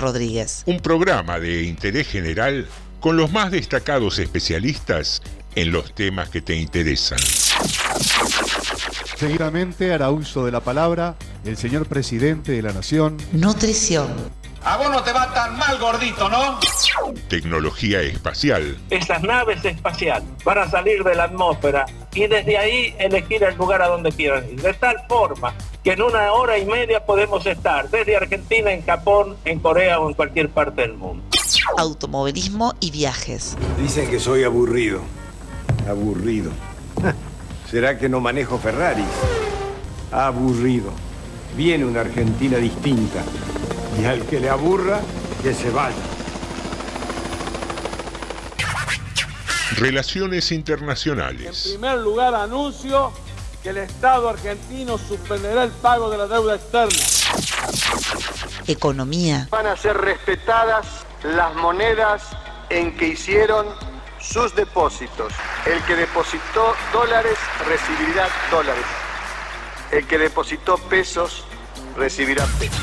Rodríguez. Un programa de interés general con los más destacados especialistas en los temas que te interesan. Seguidamente hará uso de la palabra el señor presidente de la Nación. Nutrición. A vos no te va tan mal, gordito, ¿no? Tecnología espacial. Estas naves espaciales van a salir de la atmósfera y desde ahí elegir el lugar a donde quieran ir. De tal forma que en una hora y media podemos estar desde Argentina, en Japón, en Corea o en cualquier parte del mundo. Automovilismo y viajes. Dicen que soy aburrido. Aburrido. ¿Será que no manejo Ferraris? Aburrido. Viene una Argentina distinta. Y al que le aburra, que se vaya. Relaciones En internacionales. primer lugar, anuncio que el Estado argentino suspenderá el pago de la deuda externa. Economía. Van a ser respetadas las monedas en que hicieron sus depósitos. El que depositó dólares recibirá dólares. El que depositó pesos recibirá pesos.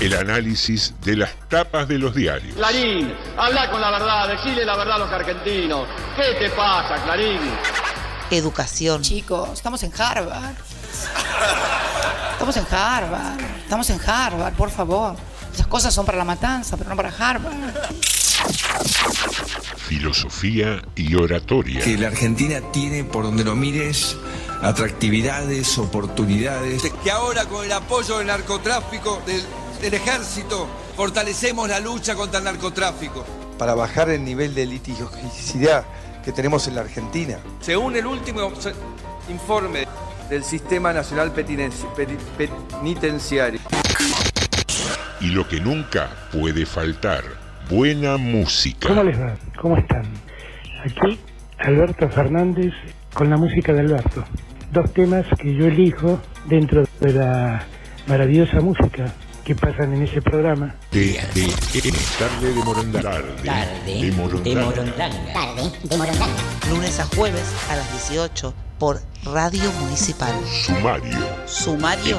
El análisis de las tapas de los diarios. Clarín, habla con la verdad, decile la verdad a los argentinos. ¿Qué te pasa, Clarín? Educación. Chicos, estamos en Harvard. Estamos en Harvard. Estamos en Harvard, por favor. Esas cosas son para la matanza, pero no para Harvard. Filosofía y oratoria. que la Argentina tiene, por donde lo mires, atractividades, oportunidades. Que ahora con el apoyo del narcotráfico, del, del ejército, fortalecemos la lucha contra el narcotráfico. para bajar el nivel de litigiosidad que tenemos en la Argentina. Según el último informe del Sistema Nacional Penitenciario. Y lo que nunca puede faltar. Buena música. ¿Cómo les va? ¿Cómo están? Aquí Alberto Fernández con la música de Alberto. Dos temas que yo elijo dentro de la maravillosa música que pasan en ese programa. De, de, de- tarde de Morondanga. Tarde de Morondanga. Tarde de Morondanga. Lunes a jueves a las 18 por Radio Municipal. Sumario. Sumario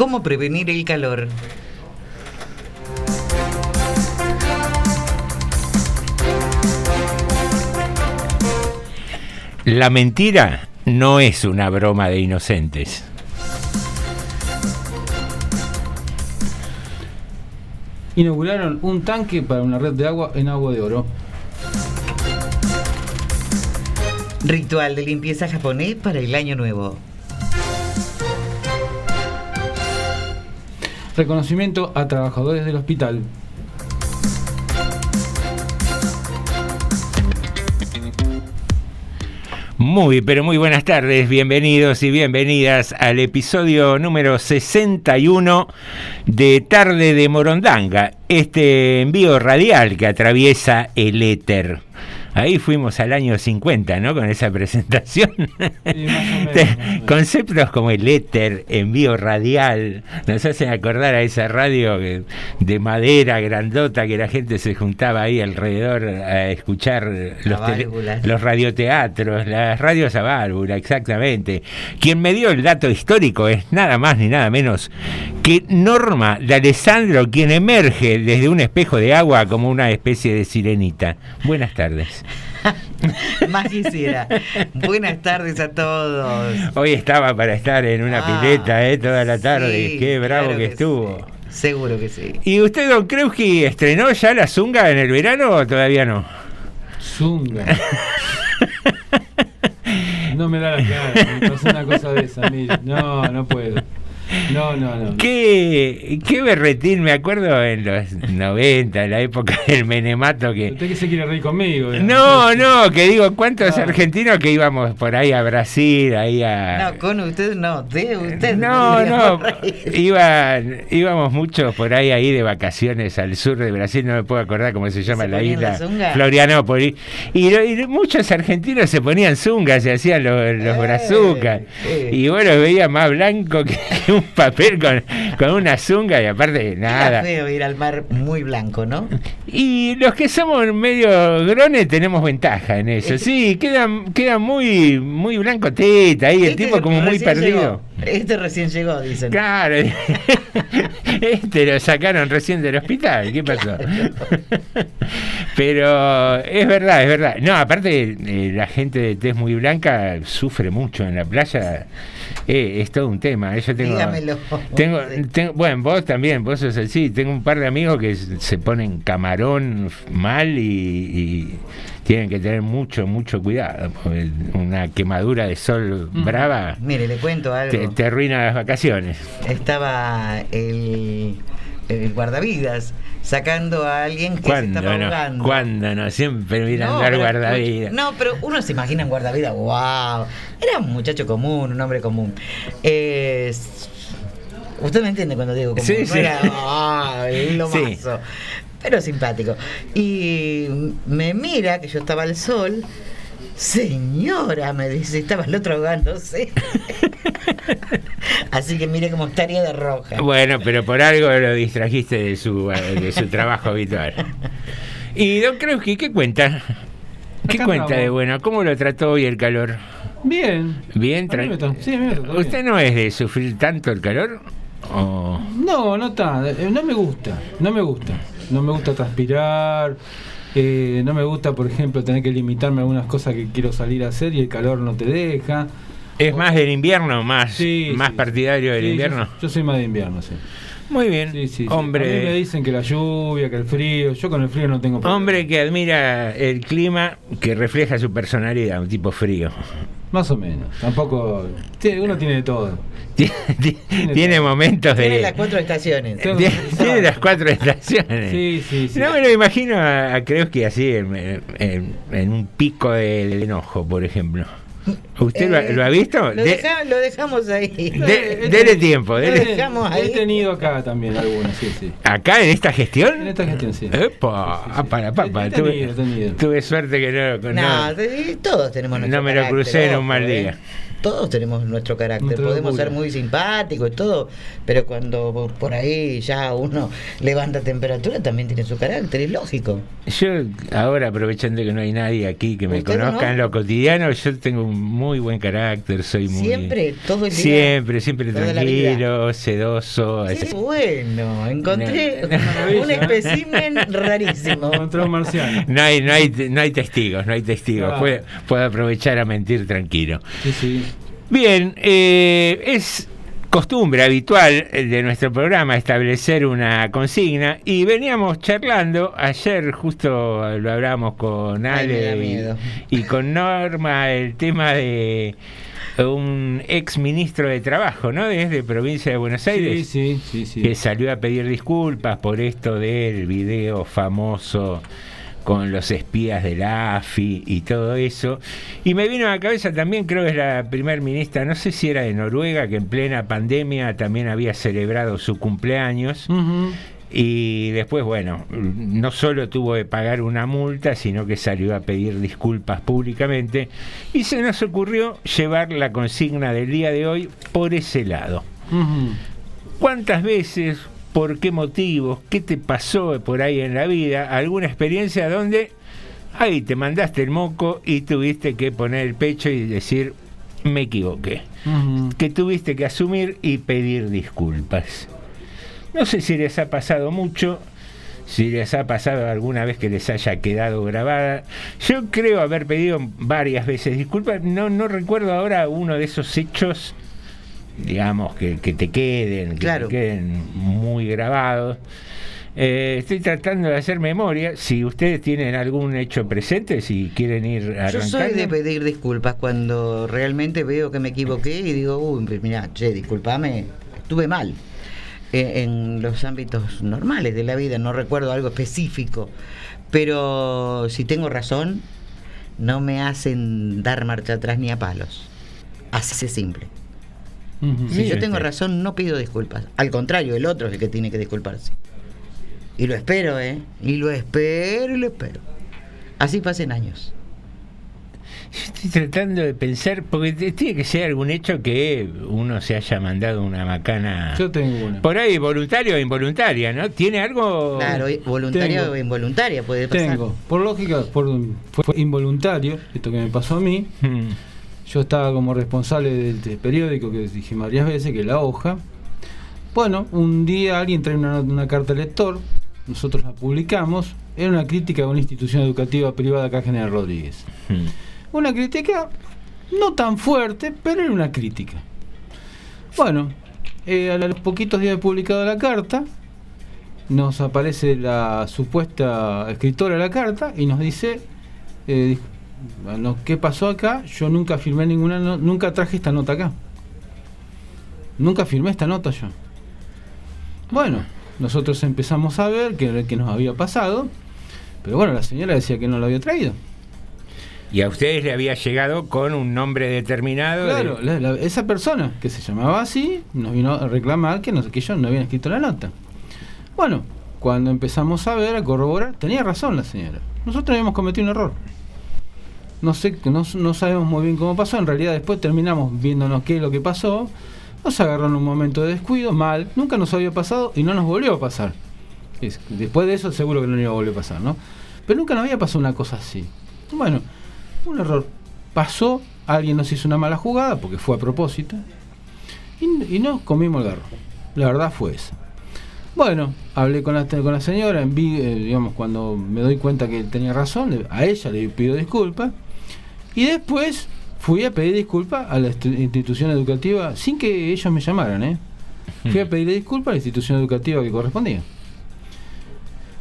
¿Cómo prevenir el calor? La mentira no es una broma de inocentes. Inauguraron un tanque para una red de agua en agua de oro. Ritual de limpieza japonés para el año nuevo. Reconocimiento a trabajadores del hospital. Muy, pero muy buenas tardes, bienvenidos y bienvenidas al episodio número 61 de Tarde de Morondanga, este envío radial que atraviesa el éter. Ahí fuimos al año 50, ¿no? Con esa presentación. Conceptos como el éter, envío radial, nos hacen acordar a esa radio de madera grandota que la gente se juntaba ahí alrededor a escuchar los, los radioteatros, las radios a válvula, exactamente. Quien me dio el dato histórico es nada más ni nada menos que Norma de Alessandro, quien emerge desde un espejo de agua como una especie de sirenita. Buenas tardes. Más quisiera. Buenas tardes a todos. Hoy estaba para estar en una Ah, pileta eh, toda la tarde. sí, Qué bravo claro que, que estuvo. Seguro que sí. ¿Y usted, don Kreuski, estrenó ya la zunga en el verano o todavía no? Zunga. No me da la cara, me pasó una cosa de esa, mire. No, no puedo. No, no, no. ¿Qué, qué berretín, me acuerdo en los 90, en la época del Menemato que... Usted que se quiere reír conmigo. ¿eh? No, no, que digo, ¿cuántos argentinos que íbamos por ahí a Brasil, ahí a... No, con usted no, de usted. No, no, reír. iban, íbamos muchos por ahí ahí de vacaciones al sur de Brasil, no me puedo acordar cómo se llama ¿Se la isla? Florianópolis, y, y muchos argentinos se ponían zungas, se hacían los, los brazucas, eh. y bueno, veía más blanco que, que un papel con, con una zunga y aparte Era nada. feo ir al mar muy blanco, ¿no? Y los que somos medio grones tenemos ventaja en eso, sí, queda, queda muy, muy blanco teta ahí, el Este tipo como muy perdido. llegó. Este recién llegó, dicen. Claro, este lo sacaron recién del hospital, ¿qué pasó? Pero es verdad, es verdad. No, aparte eh, la gente de tez muy blanca sufre mucho en la playa, Eh, es todo un tema. Yo tengo, Tengo, tengo- bueno, vos también, vos sos así. Tengo un par de amigos que se ponen camarón mal y, y tienen que tener mucho, mucho cuidado. una quemadura de sol brava Mire, le cuento algo. te, te arruina las vacaciones. Estaba el, el guardavidas sacando a alguien que se ¿Cuándo estaba no? ahogando. ¿Cuándo no? Siempre miran No, dar pero- guardavidas. No, pero uno se imagina en guardavidas, wow. Era un muchacho común, un hombre común. Eh, usted me entiende cuando digo común. Sí, no sí. era lo Sí. mazo, pero simpático. Y me mira que yo estaba al sol. Señora, me dice, estaba el otro ahogándose. Así que mire cómo estaría de roja. Bueno, pero por algo lo distrajiste de su, eh, de su trabajo habitual. Y don Kreuski, ¿qué cuenta? ¿Qué Acá cuenta andamos. de bueno? ¿Cómo lo trató hoy el calor? Bien. ¿Bien? A mí me tra- trató- sí, a mí me trató bien. ¿Usted no es de sufrir tanto el calor? ¿O- No, no está. eh, No me gusta. No me gusta. No me gusta transpirar. eh, no me gusta, por ejemplo, tener que limitarme a algunas cosas que quiero salir a hacer y el calor no te deja. ¿Es más del invierno, más, Sí, más sí. partidario del Sí, yo- invierno? Yo, soy más de invierno, sí. Muy bien. Hombre- A mí me dicen que la lluvia, que el frío. Yo con el frío no tengo problema. Hombre que admira el clima que refleja su personalidad, un tipo frío. Más o menos. Tampoco. uno tiene de todo. Tiene, tiene momentos de... Tiene las cuatro estaciones. Tiene, tiene las cuatro estaciones. Sí, sí, sí. No me lo imagino a, a Kreuzki así, en, en- en un pico de enojo, por ejemplo. ¿Usted lo, ha- Eh, lo ha visto? Lo, De- deja- lo dejamos ahí. de- dele tiempo. Lo dele- He tenido acá también algunos, sí, sí. ¿Acá en esta gestión? En esta gestión, sí. Epa, ah, para, papá. Tuve, tenido, he tenido. tuve suerte que no, No, no, todos tenemos nuestro no me lo crucé en un mal ¿eh? día. Todos tenemos nuestro carácter. Podemos ser muy simpáticos y todo, pero cuando por ahí ya uno levanta temperatura también tiene su carácter, es lógico. Yo, ahora aprovechando que no hay nadie aquí que me ¿Usted conozca no? en lo cotidiano, yo tengo un muy buen carácter, soy muy... Siempre, todo el día. Siempre, siempre tranquilo, sedoso. Qué así. bueno, encontré un espécimen rarísimo. Encontró un marciano. No hay, no, hay, no hay testigos, no hay testigos. Claro. Puedo, puedo aprovechar a mentir tranquilo. Sí, sí. Bien, eh, es costumbre habitual de nuestro programa establecer una consigna y veníamos charlando, ayer justo lo hablamos con Ale y, y con Norma el tema de un ex ministro de Trabajo, ¿no? Desde provincia de Buenos Aires Sí, sí, sí, sí. que salió a pedir disculpas por esto del video famoso con los espías de la AFI y todo eso. Y me vino a la cabeza también, creo que es la primer ministra, no sé si era de Noruega, que en plena pandemia también había celebrado su cumpleaños. Y después, bueno, no solo tuvo que pagar una multa, sino que salió a pedir disculpas públicamente. Y se nos ocurrió llevar la consigna del día de hoy por ese lado. ¿Cuántas veces, por qué motivos, qué te pasó por ahí en la vida? ¿Alguna experiencia donde ahí te mandaste el moco y tuviste que poner el pecho y decir, me equivoqué? Ujú. Que tuviste que asumir y pedir disculpas. No sé si les ha pasado mucho, si les ha pasado alguna vez que les haya quedado grabada. Yo creo haber pedido varias veces disculpas. No, no recuerdo ahora uno de esos hechos, digamos, que, que te queden, que Claro. te queden muy grabados. Eh, estoy tratando de hacer memoria. Si ustedes tienen algún hecho presente, si quieren ir Yo arrancando. soy de pedir disculpas cuando realmente veo que me equivoqué y digo, uy, pues mira, che, discúlpame. estuve mal eh, en los ámbitos normales de la vida, no recuerdo algo específico, pero si tengo razón, no me hacen dar marcha atrás ni a palos. Así de simple. Si yo tengo razón, no pido disculpas. Al contrario, el otro es el que tiene que disculparse. Y lo espero, ¿eh? Y lo espero y lo espero. Así pasen años. Estoy tratando de pensar, porque tiene que ser algún hecho que uno se haya mandado una macana. Yo tengo una. Por ahí, voluntario o involuntaria, ¿no? ¿Tiene algo? Claro, voluntaria Tengo. o involuntaria puede pasar. Tengo, por lógica, por, fue, fue involuntario, esto que me pasó a mí. Yo estaba como responsable del, del periódico que dije varias veces, que es la hoja. Bueno, un día alguien trae una, una carta al lector, nosotros la publicamos, era una crítica a una institución educativa privada acá General Rodríguez. Una crítica no tan fuerte, pero era una crítica. Bueno, eh, a los poquitos días de publicada la carta, nos aparece la supuesta escritora de la carta y nos dice eh, bueno, qué pasó acá yo nunca firmé ninguna no- nunca traje esta nota acá nunca firmé esta nota yo bueno nosotros empezamos a ver qué qué nos había pasado pero bueno la señora decía que no lo había traído Y a ustedes le había llegado con un nombre determinado. de- Claro, la- la- esa persona que se llamaba así nos vino a reclamar que, no, que ellos no habían escrito la nota. Bueno, cuando empezamos a ver, a corroborar, tenía razón la señora. Nosotros habíamos cometido un error. No sé, no, no sabemos muy bien cómo pasó. En realidad, después terminamos viéndonos qué es lo que pasó. Nos agarró en un momento de descuido, mal. Nunca nos había pasado y no nos volvió a pasar. Es- después de eso, seguro que no iba a volver a pasar, ¿no? Pero nunca nos había pasado una cosa así. Bueno, un error. Pasó, alguien nos hizo una mala jugada porque fue a propósito. Y, y nos comimos el garro. La verdad fue esa. Bueno, hablé con la, con la señora, vi- eh, digamos, cuando me doy cuenta que tenía razón, a ella le pido disculpas. Y después fui a pedir disculpas a la institución educativa sin que ellos me llamaran, ¿eh? Fui a pedir disculpas a la institución educativa que correspondía.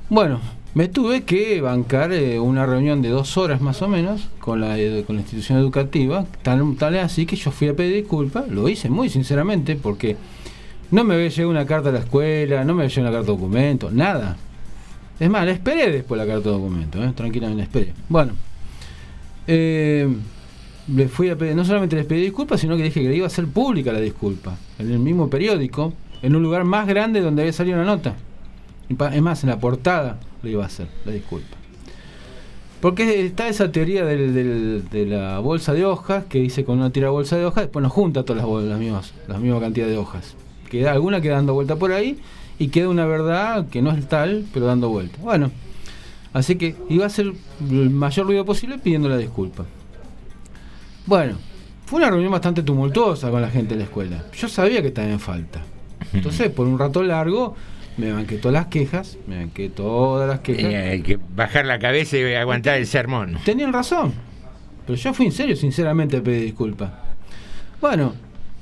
Bueno, me tuve que bancar eh, una reunión de dos horas más o menos con la, con la institución educativa, tal, tal es así que yo fui a pedir disculpas, lo hice muy sinceramente porque no me había llegado una carta a la escuela, no me había llegado una carta de documento, nada. Es más, la esperé después la carta de documento, ¿eh? tranquilamente la esperé. Bueno, eh, le fui a pedir, no solamente les pedí disculpas, sino que dije que le iba a hacer pública la disculpa, en el mismo periódico, en un lugar más grande donde había salido la nota. Es más, en la portada le iba a hacer la disculpa. Porque está esa teoría del- del- de la bolsa de hojas que dice con una tira bolsa de hojas, después nos junta todas las, las, mismas, la misma cantidad de hojas. Queda alguna queda dando vuelta por ahí y queda una verdad que no es tal, pero dando vuelta. Bueno, así que iba a hacer el mayor ruido posible pidiendo la disculpa. Bueno, fue una reunión bastante tumultuosa con la gente de la escuela. Yo sabía que estaba en falta. Entonces, por un rato largo, me banqué todas las quejas, me banqué todas las quejas. Eh, hay que bajar la cabeza y aguantar el sermón. Tenían razón. Pero yo fui en serio, sinceramente, a pedir disculpas. Bueno,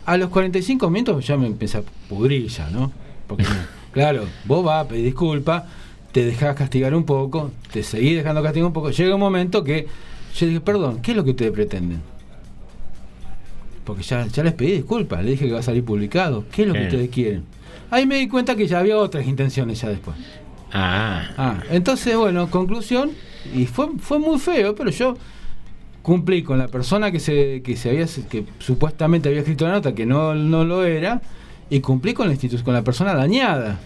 a los 45 minutos ya me empecé a pudrir ya, ¿no? Porque, claro, vos vas a pedir disculpas, te dejás castigar un poco, te seguís dejando castigar un poco. Llega un momento que yo dije, perdón, ¿qué es lo que ustedes pretenden? Porque ya, ya les pedí disculpas, les dije que va a salir publicado. ¿Qué es lo que ustedes quieren? Ahí me di cuenta que ya había otras intenciones ya después. Ah, Ah, entonces, bueno, conclusión, y fue, fue muy feo, pero yo cumplí con la persona que se, que se había que supuestamente había escrito la nota, que no, no lo era, y cumplí con la institución, con la persona dañada.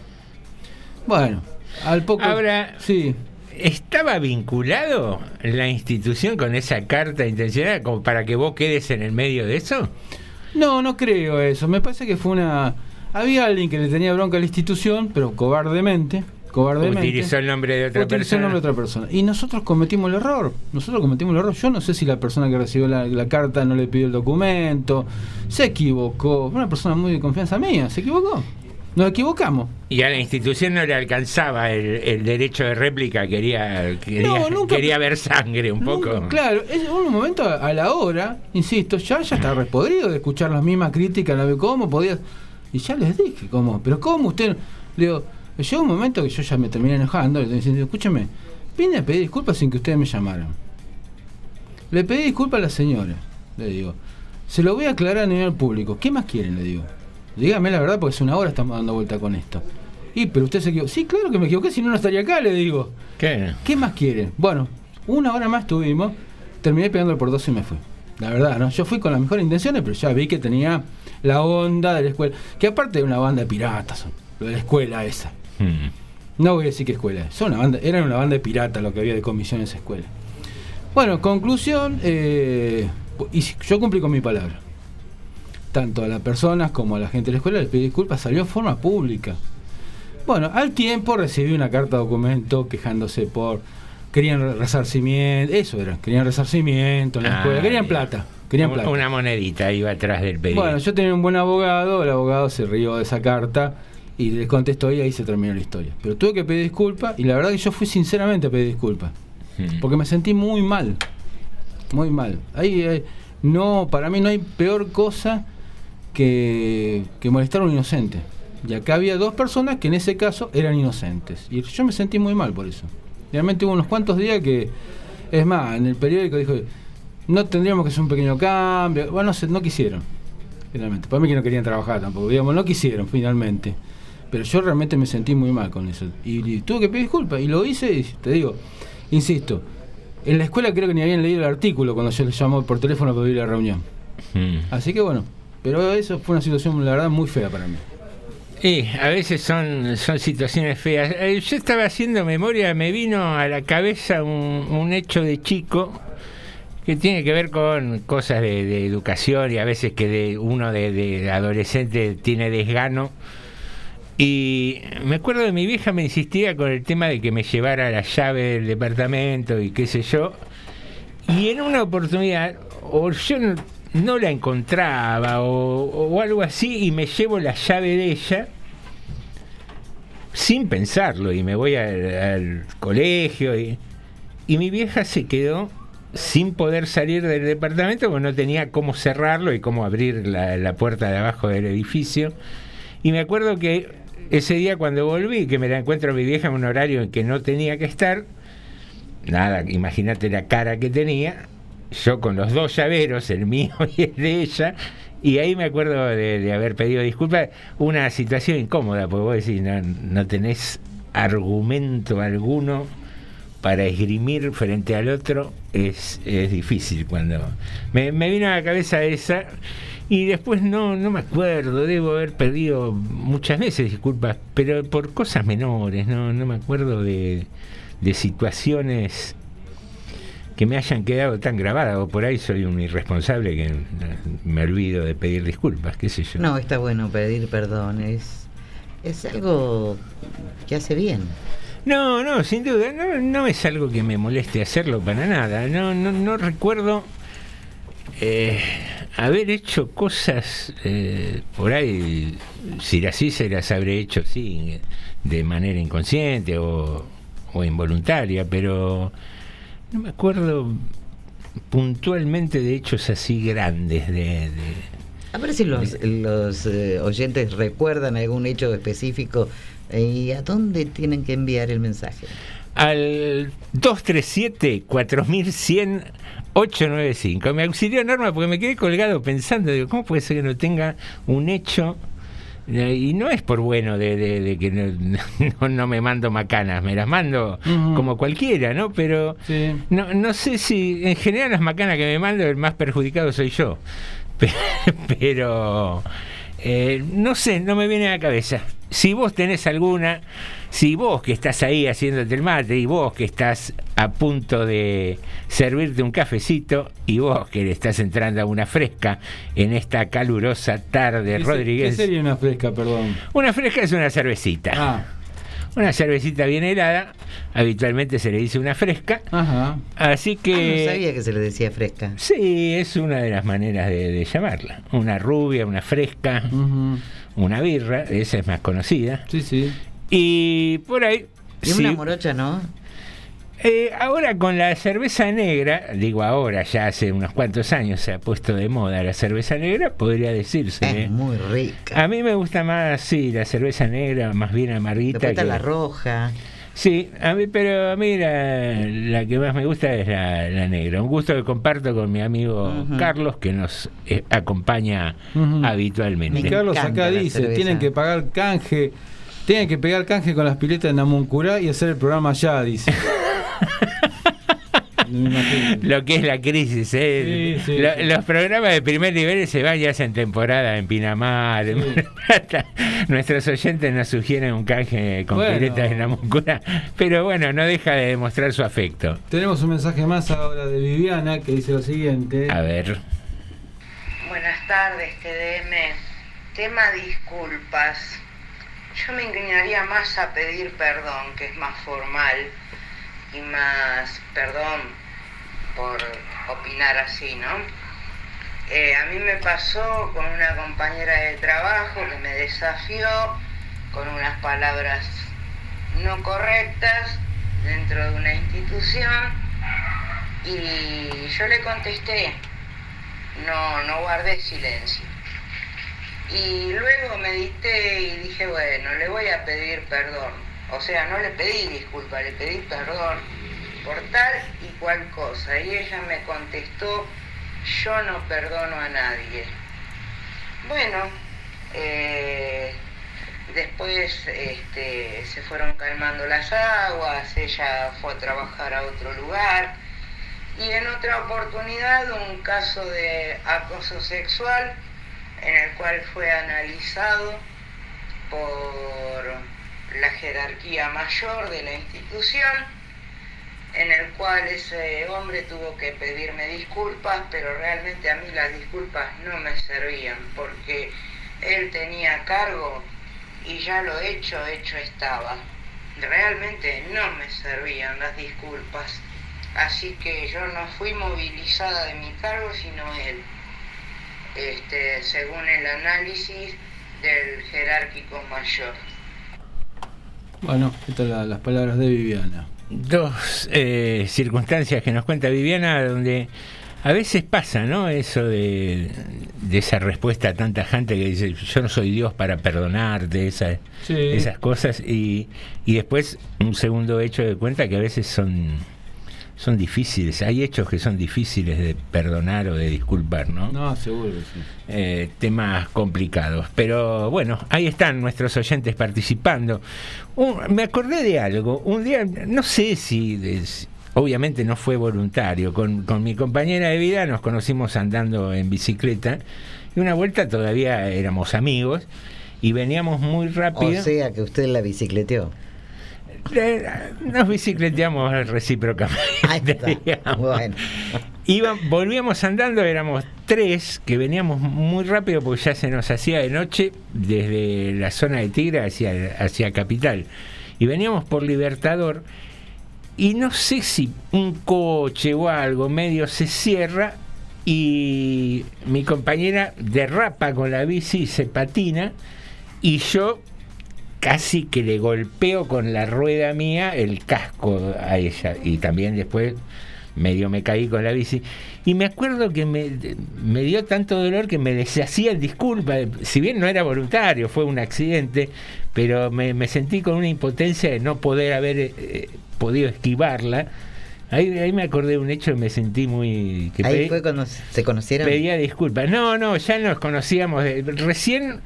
Bueno, al poco. Ahora, sí. ¿estaba vinculado la institución con esa carta intencional como para que vos quedes en el medio de eso? No, no creo eso. Me parece que fue una. Había alguien que le tenía bronca a la institución, pero cobardemente. Cobardemente. Utilizó el nombre de otra Utilizó el nombre de otra persona. Y nosotros cometimos el error. Nosotros cometimos el error. Yo no sé si la persona que recibió la, la carta no le pidió el documento. Se equivocó. Fue una persona muy de confianza mía. Se equivocó. Nos equivocamos. Y a la institución no le alcanzaba el, el derecho de réplica, quería, quería, No, nunca- quería ver sangre un poco. Claro, es un momento a, a la hora, insisto, ya, ya está repodrido de escuchar las mismas críticas, la- ¿cómo podías? Y ya les dije, ¿cómo? Pero ¿cómo usted? Le digo, llegó un momento que yo ya me terminé enojando, le estoy diciendo, escúcheme, vine a pedir disculpas sin que ustedes me llamaran. Le pedí disculpas a la señora, le digo. Se lo voy a aclarar a nivel público. ¿Qué más quieren? Le digo. Dígame la verdad, porque es una hora estamos dando vuelta con esto. Y, pero usted se equivocó. Sí, claro que me equivoqué, si no, no estaría acá, le digo. ¿Qué? ¿Qué más quiere? Bueno, una hora más tuvimos, terminé pegándole por dos y me fui. La verdad, ¿no? Yo fui con las mejores intenciones, pero ya vi que tenía la onda de la escuela. Que aparte de una banda de piratas, son, lo de la escuela esa. Hmm. No voy a decir que escuela, son una banda, eran una banda de piratas lo que había de comisión en esa escuela. Bueno, conclusión, eh, y yo cumplí con mi palabra. Tanto a las personas como a la gente de la escuela les pedí disculpas, salió en forma pública. Bueno, al tiempo recibí una carta documento quejándose por. Querían re- resarcimiento, eso era, querían resarcimiento en la Ah, escuela, querían bien. plata, querían plata. Una monedita iba atrás del pedido. Bueno, yo tenía un buen abogado, el abogado se rió de esa carta y le contestó y ahí se terminó la historia. Pero tuve que pedir disculpas y la verdad que yo fui sinceramente a pedir disculpas. Hmm. Porque me sentí muy mal. Muy mal. Ahí eh, no, para mí no hay peor cosa que, que molestar a un inocente. Y acá había dos personas que en ese caso eran inocentes. Y yo me sentí muy mal por eso. Realmente hubo unos cuantos días que, es más, en el periódico dijo, no tendríamos que hacer un pequeño cambio. Bueno, no, no quisieron. Finalmente. Para mí que no querían trabajar tampoco. Digamos, no quisieron finalmente. Pero yo realmente me sentí muy mal con eso. Y, y tuve que pedir disculpas. Y lo hice y te digo, insisto, en la escuela creo que ni habían leído el artículo cuando yo les llamó por teléfono para pedir la reunión. Hmm. Así que bueno, pero eso fue una situación, la verdad, muy fea para mí. Y a veces son, son situaciones feas. Eh, Yo estaba haciendo memoria, me vino a la cabeza un, un hecho de chico que tiene que ver con cosas de, educación y a veces que de, uno de, de adolescente tiene desgano. Y me acuerdo de mi vieja me insistía con el tema de que me llevara la llave del departamento y qué sé yo. Y en una oportunidad, o yo no, la encontraba o, algo así, y me llevo la llave de ella sin pensarlo y me voy al, al colegio y, y mi vieja se quedó sin poder salir del departamento porque no tenía cómo cerrarlo y cómo abrir la, la puerta de abajo del edificio. Y me acuerdo que ese día cuando volví, que me la encuentro a mi vieja en un horario en que no tenía que estar, nada, imagínate la cara que tenía, yo con los dos llaveros, el mío y el de ella, y ahí me acuerdo de, haber pedido disculpas, una situación incómoda, porque vos decís, no, no tenés argumento alguno para esgrimir frente al otro, es, es difícil cuando... Me, me vino a la cabeza esa, y después no, no me acuerdo, debo haber pedido muchas veces disculpas, pero por cosas menores, no, no me acuerdo de, de situaciones que me hayan quedado tan grabadas, o por ahí soy un irresponsable que me olvido de pedir disculpas, qué sé yo. No, está bueno pedir perdón, es, es algo que hace bien. No, no, sin duda, no, no es algo que me moleste hacerlo para nada. No, no, no recuerdo eh, haber hecho cosas eh, por ahí, si así se las habré hecho, sí, de manera inconsciente o, o involuntaria, pero no me acuerdo puntualmente de hechos así grandes de, de A ver si los, los eh, oyentes recuerdan algún hecho específico eh, y a dónde tienen que enviar el mensaje. al 237-4100-895. Me auxilió Norma porque me quedé colgado pensando, digo, ¿cómo puede ser que no tenga un hecho? Y no es por bueno de, de- de que no, no- no me mando macanas, me las mando como cualquiera, ¿no? Pero Sí. no, no sé si en general las macanas que me mando, el más perjudicado soy yo. Pe- Pero eh, no sé, no me viene a la cabeza. Si vos tenés alguna, si vos que estás ahí haciéndote el mate y vos que estás a punto de servirte un cafecito y vos que le estás entrando a una fresca en esta calurosa tarde, ¿Qué se- Rodríguez. ¿Qué sería una fresca, perdón? Una fresca es una cervecita. Ah. Una cervecita bien helada, habitualmente se le dice una fresca. Ajá. Así Ah, que... no sabía que se le decía fresca. Sí, es una de las maneras de, de llamarla. Una rubia, una fresca, una birra, esa es más conocida. Sí, sí. Y por ahí... Y sí, una morocha, ¿no? eh, ahora con la cerveza negra, digo ahora, ya hace unos cuantos años se ha puesto de moda la cerveza negra, podría decirse. ¿eh? Es muy rica. A mí me gusta más, sí, la cerveza negra, más bien amarguita. Está que- la roja. Sí, a mí, pero a mí la, la que más me gusta es la, la negra. Un gusto que comparto con mi amigo. Carlos, que nos eh, acompaña habitualmente. Y Carlos acá dice, tienen que pagar canje, tienen que pegar canje con las piletas de Namuncurá y hacer el programa allá, dice. Lo que es la crisis, ¿eh? Sí, sí, Lo- sí. Los programas de primer nivel se van y hacen temporada en Pinamar, en Plata. Nuestros oyentes nos sugieren un canje con Bueno. piletas de Namuncurá, pero bueno, no deja de demostrar su afecto. Tenemos un mensaje más ahora de Viviana que dice lo siguiente. A ver. Buenas tardes, TDM. Tema disculpas. Yo me inclinaría más a pedir perdón, que es más formal y más perdón por opinar así, ¿no? Eh, a mí me pasó con una compañera de trabajo que me desafió con unas palabras no correctas dentro de una institución y yo le contesté, no, no guardé silencio. Y luego medité y dije, bueno, le voy a pedir perdón. O sea, no le pedí disculpa, le pedí perdón por tal y cual cosa. Y ella me contestó, yo no perdono a nadie. Bueno, eh, después este, se fueron calmando las aguas, ella fue a trabajar a otro lugar. Y en otra oportunidad un caso de acoso sexual en el cual fue analizado por la jerarquía mayor de la institución, en el cual ese hombre tuvo que pedirme disculpas, pero realmente a mí las disculpas no me servían, porque él tenía cargo y ya lo hecho, hecho estaba. Realmente no me servían las disculpas, así que yo no fui movilizada de mi cargo, sino él este, según el análisis del jerárquico mayor. Bueno, estas las palabras de Viviana. Dos eh, circunstancias que nos cuenta Viviana, donde a veces pasa, ¿no? Eso de, de esa respuesta a tanta gente que dice, yo no soy Dios para perdonarte, esa- Sí. esas cosas, y, y después un segundo hecho de cuenta que a veces son, son difíciles, hay hechos que son difíciles de perdonar o de disculpar, ¿no? No, seguro que sí. eh, temas complicados. Pero bueno, ahí están nuestros oyentes participando. Un- me acordé de algo. Un día, no sé si, de- si- obviamente no fue voluntario, con, con mi compañera de vida nos conocimos andando en bicicleta y una vuelta todavía éramos amigos y veníamos muy rápido. O sea que usted la bicicleteó. Nos bicicleteamos recíprocamente. Bueno. Iba- volvíamos andando, éramos tres que veníamos muy rápido porque ya se nos hacía de noche desde la zona de Tigre hacia, hacia Capital. Y veníamos por Libertador y no sé si un coche o algo medio se cierra y mi compañera derrapa con la bici y se patina y yo casi que le golpeo con la rueda mía el casco a ella y también después medio me caí con la bici y me acuerdo que me, me dio tanto dolor que me deshacía disculpa si bien no era voluntario fue un accidente pero me, me sentí con una impotencia de no poder haber eh, podido esquivarla ahí, ahí me acordé de un hecho y me sentí muy que Ahí pedí- fue cuando se conocieron. Pedía disculpas. No, no, ya nos conocíamos. recién,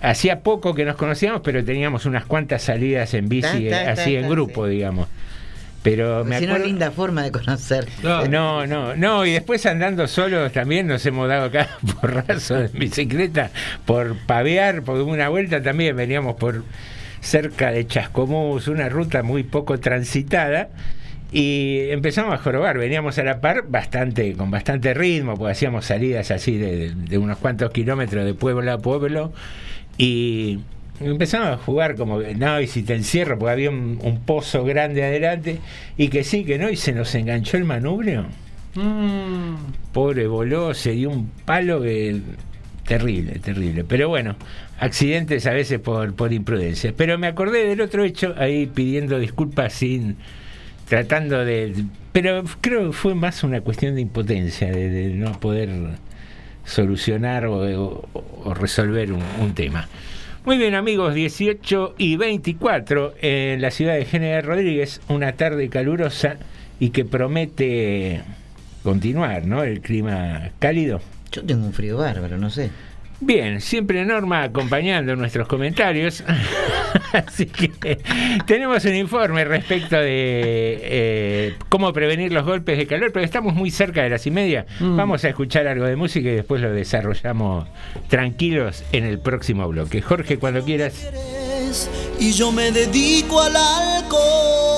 hacía poco que nos conocíamos, pero teníamos unas cuantas salidas en bici, Ta, ta, ta, así en grupo, digamos. Pero me Si no, acuerdo. linda forma de conocer. No, no, no, y después andando solos también nos hemos dado acá porrazo en bicicleta por pavear, por una vuelta también veníamos por cerca de Chascomús, una ruta muy poco transitada. Y empezamos a jorobar, veníamos a la par bastante, con bastante ritmo, porque hacíamos salidas así de, de unos cuantos kilómetros de pueblo a pueblo. Y empezamos a jugar como que, no, y si te encierro, porque había un, un pozo grande adelante, y que sí, que no, y se nos enganchó el manubrio. Mm. Pobre voló, se dio un palo que terrible, terrible. Pero bueno, accidentes a veces por, por imprudencia. Pero me acordé del otro hecho, ahí pidiendo disculpas sin tratando de pero creo que fue más una cuestión de impotencia, de, de no poder solucionar o, resolver un, un tema. Muy bien amigos, 18 y 24 en la ciudad de General Rodríguez, una tarde calurosa y que promete continuar, ¿no? El clima cálido. Yo tengo un frío bárbaro, no sé. Bien, siempre Norma acompañando nuestros comentarios. Así que tenemos un informe respecto de eh, cómo prevenir los golpes de calor, pero estamos muy cerca de las y media. Mm. Vamos a escuchar algo de música y después lo desarrollamos tranquilos en el próximo bloque. Jorge, cuando quieras. y yo me dedico al alcohol.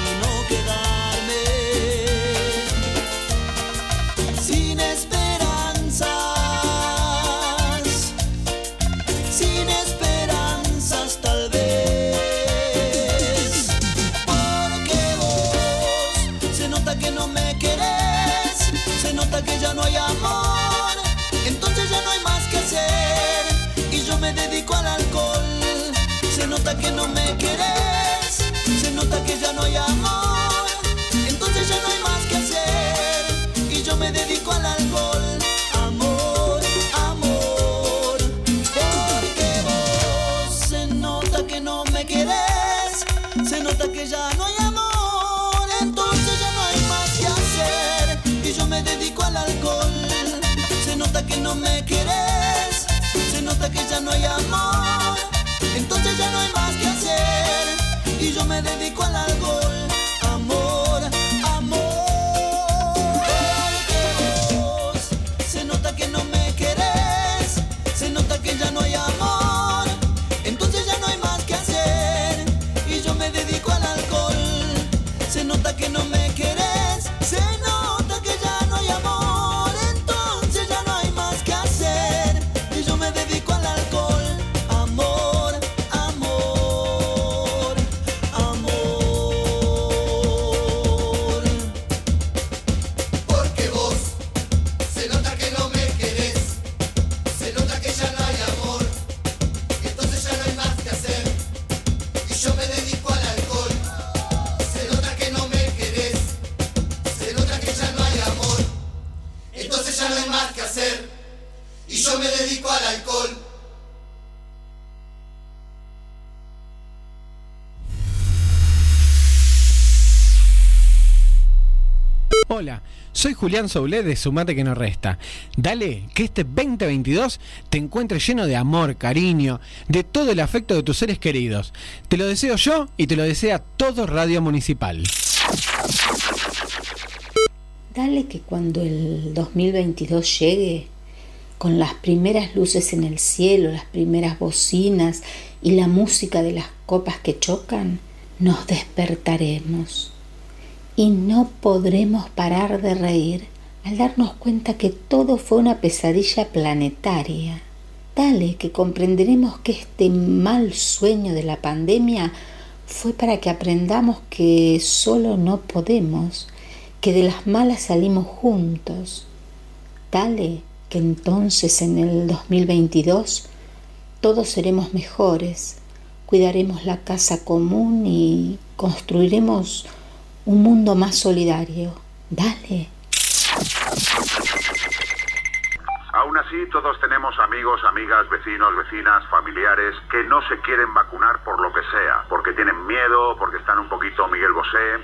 soy Julián Soulé de Sumate que no resta. Dale, que este 2022 te encuentre lleno de amor, cariño, de todo el afecto de tus seres queridos. Te lo deseo yo y te lo desea todo Radio Municipal. Dale que cuando el 2022 llegue, con las primeras luces en el cielo, las primeras bocinas y la música de las copas que chocan, nos despertaremos. Y no podremos parar de reír al darnos cuenta que todo fue una pesadilla planetaria. Dale que comprenderemos que este mal sueño de la pandemia fue para que aprendamos que solo no podemos, que de las malas salimos juntos. Dale que entonces en el 2022 todos seremos mejores, cuidaremos la casa común y construiremos un mundo más solidario. Dale. Aún así, todos tenemos amigos, amigas, vecinos, vecinas, familiares que no se quieren vacunar por lo que sea, porque tienen miedo, porque están un poquito Miguel Bosé,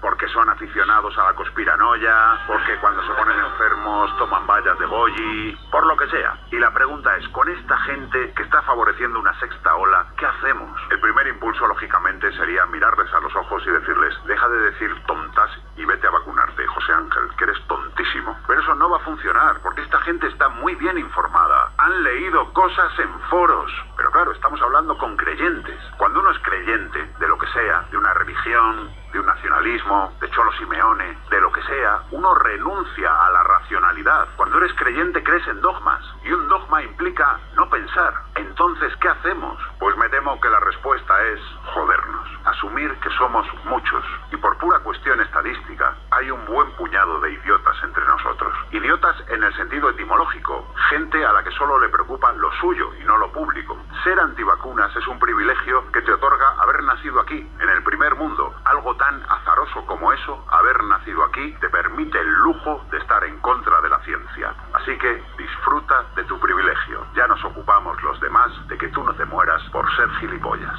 porque son aficionados a la conspiranoia, porque cuando se ponen enfermos toman vallas de goji, por lo que sea. Y la pregunta es, con esta gente que está favoreciendo una sexta ola, ¿qué hacemos? El primer impulso, lógicamente, sería mirarles a los ojos y decirles, deja de decir tontas y vete a vacunarte, José Ángel, que eres tontísimo. Pero eso no va a funcionar, porque esta gente está muy bien informada. Han leído cosas en foros. Pero claro, estamos hablando con creyentes. Cuando uno es creyente de lo que sea, de una religión, de un nacionalismo, de Cholo Simeone, de lo que sea, uno renuncia a la racionalidad. Cuando eres creyente crees en dogmas y un dogma implica no pensar. Entonces, ¿qué hacemos? Pues me temo que la respuesta es jodernos, asumir que somos muchos y por pura cuestión estadística hay un buen puñado de idiotas entre nosotros. Idiotas en el sentido etimológico, gente a la que solo le preocupa lo suyo y no lo público. Ser antivacunas es un privilegio que te otorga haber nacido aquí, en el primer mundo, algo tan azaroso como eso, haber nacido aquí, te permite el lujo de estar en contra de la ciencia. Así que disfruta de tu privilegio. Ya nos ocupamos los demás de que tú no te mueras por ser gilipollas.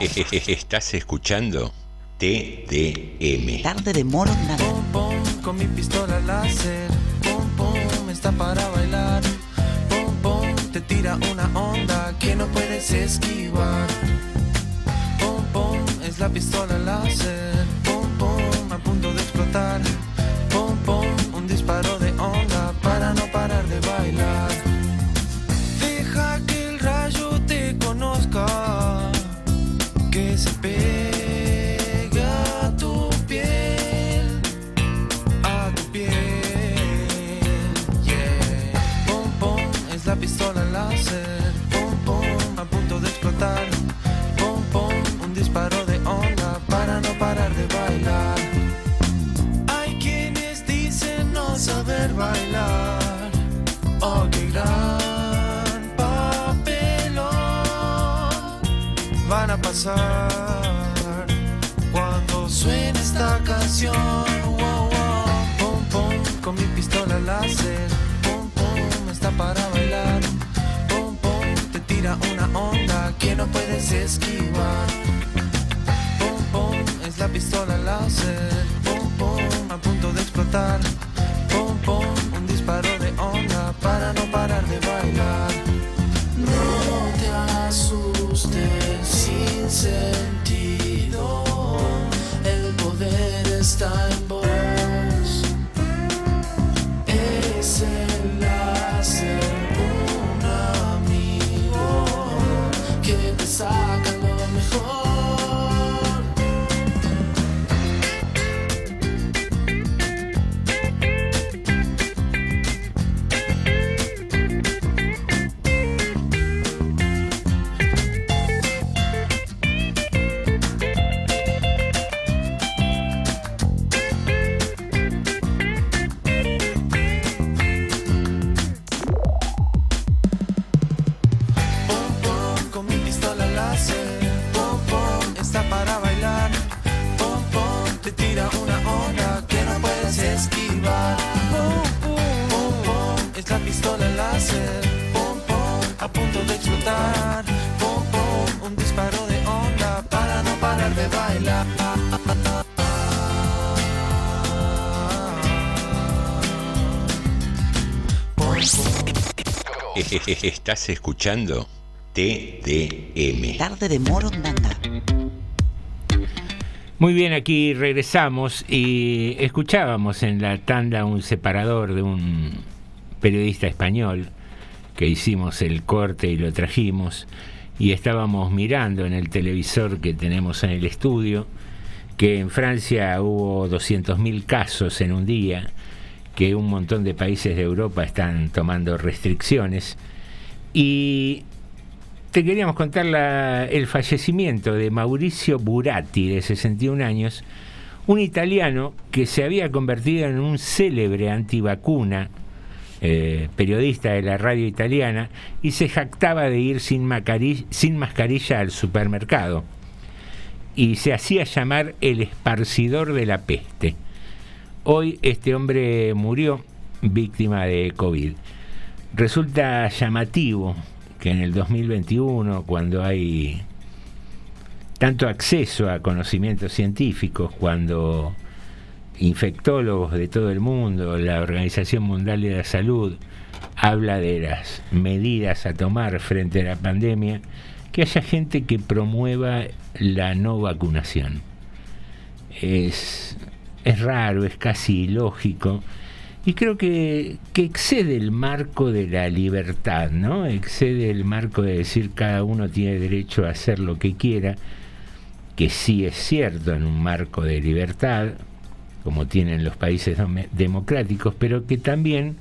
Estás escuchando TDM. Tarde de Morondanga. Pum pum con mi pistola láser. Pum pum está para bailar. Pum pum te tira una onda que no puedes esquivar. Pum pum es la pistola láser. Pum pum a punto de explotar. Cuando suene esta canción. Wow, wow. Pum, pum, con mi pistola láser. Pum, pum, está para bailar. Pum, pum, te tira una onda que no puedes esquivar. Pum, pum, es la pistola láser. Pum, pum, a punto de explotar. Pum, Estás escuchando TDM. Tarde de Morondanga. Muy bien, aquí regresamos y escuchábamos en la tanda un separador de un periodista español que hicimos el corte y lo trajimos y estábamos mirando en el televisor que tenemos en el estudio que en Francia hubo 200.000 casos en un día, que un montón de países de Europa están tomando restricciones. Y te queríamos contar el fallecimiento de Mauricio Buratti, de 61 años, un italiano que se había convertido en un célebre antivacuna, eh, periodista de la radio italiana, y se jactaba de ir sin mascarilla al supermercado. Y se hacía llamar el esparcidor de la peste. Hoy este hombre murió víctima de COVID. Resulta llamativo que en el 2021, cuando hay tanto acceso a conocimientos científicos, cuando infectólogos de todo el mundo, la Organización Mundial de la Salud, habla de las medidas a tomar frente a la pandemia, que haya gente que promueva la no vacunación. Es, es raro, es casi ilógico. Y creo que, excede el marco de la libertad, ¿no? Excede el marco de decir cada uno tiene derecho a hacer lo que quiera, que sí es cierto en un marco de libertad, como tienen los países democráticos, pero que también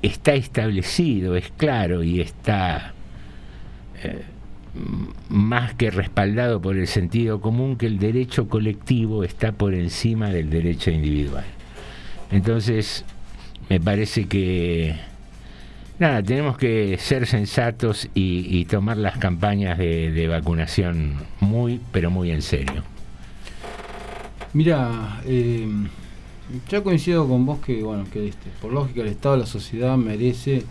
está establecido, es claro y está eh, más que respaldado por el sentido común que el derecho colectivo está por encima del derecho individual. Entonces, me parece que nada, tenemos que ser sensatos y, y tomar las campañas de, de vacunación muy, pero muy en serio. Mira, eh, yo coincido con vos que, bueno, que este, por lógica el Estado, la sociedad merece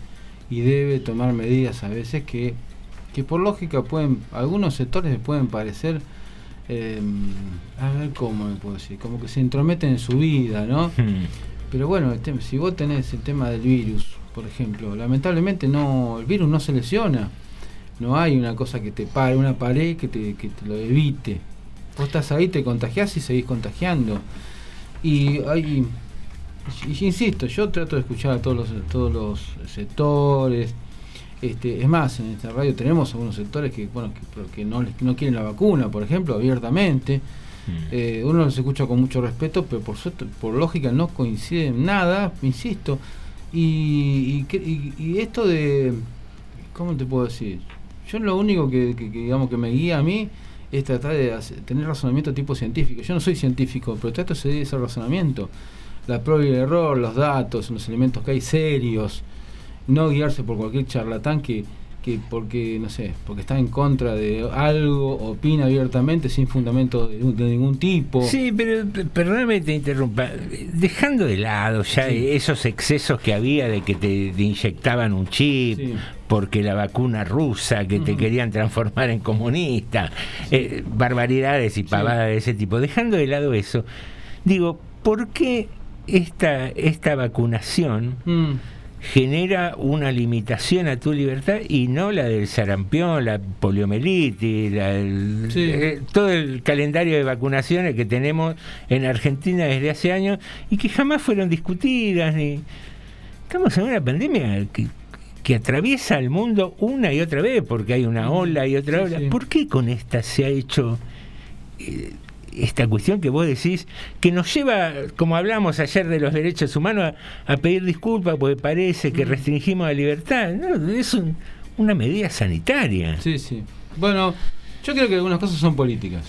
y debe tomar medidas a veces que, que por lógica pueden, algunos sectores pueden parecer, eh, a ver cómo me puedo decir, como que se entrometen en su vida, ¿no? Pero bueno, si vos tenés el tema del virus, por ejemplo, lamentablemente no, el virus no se lesiona. No hay una cosa que te pare, una pared que te, que te lo evite. Vos estás ahí, te contagiás y seguís contagiando. Y hay, y- insisto, yo trato de escuchar a todos los, todos los sectores. Este, es más, en esta radio tenemos algunos sectores que, bueno, que, que no, no quieren la vacuna, por ejemplo, abiertamente. Eh, uno los escucha con mucho respeto, pero por, suerte- por lógica no coincide en nada, insisto. Y, esto de, ¿cómo te puedo decir? Yo lo único que, digamos que me guía a mí es tratar de tener razonamiento tipo científico. Yo no soy científico, pero trato de seguir ese razonamiento. La prueba y el error, los datos, los elementos que hay serios. No guiarse por cualquier charlatán que, que porque, no sé, porque está en contra de algo, opina abiertamente sin fundamento de, de ningún tipo. Sí, pero perdóname que te interrumpa. Dejando de lado ya esos excesos que había de que te, te inyectaban un chip, Sí. porque la vacuna rusa, que te querían transformar en comunista, eh, barbaridades y pavadas de ese tipo. Dejando de lado eso, digo, ¿por qué esta, esta vacunación Mm. Genera una limitación a tu libertad y no la del sarampión, la poliomielitis, la del- eh, todo el calendario de vacunaciones que tenemos en Argentina desde hace años y que jamás fueron discutidas. Ni... Estamos en una pandemia que, que atraviesa el mundo una y otra vez porque hay una ola y otra ola. ¿Por qué con esta se ha hecho eh, esta cuestión que vos decís, que nos lleva, como hablamos ayer de los derechos humanos, a, a pedir disculpas porque parece que restringimos la libertad. No, es un- una medida sanitaria. Sí, sí. Bueno, yo creo que algunas cosas son políticas.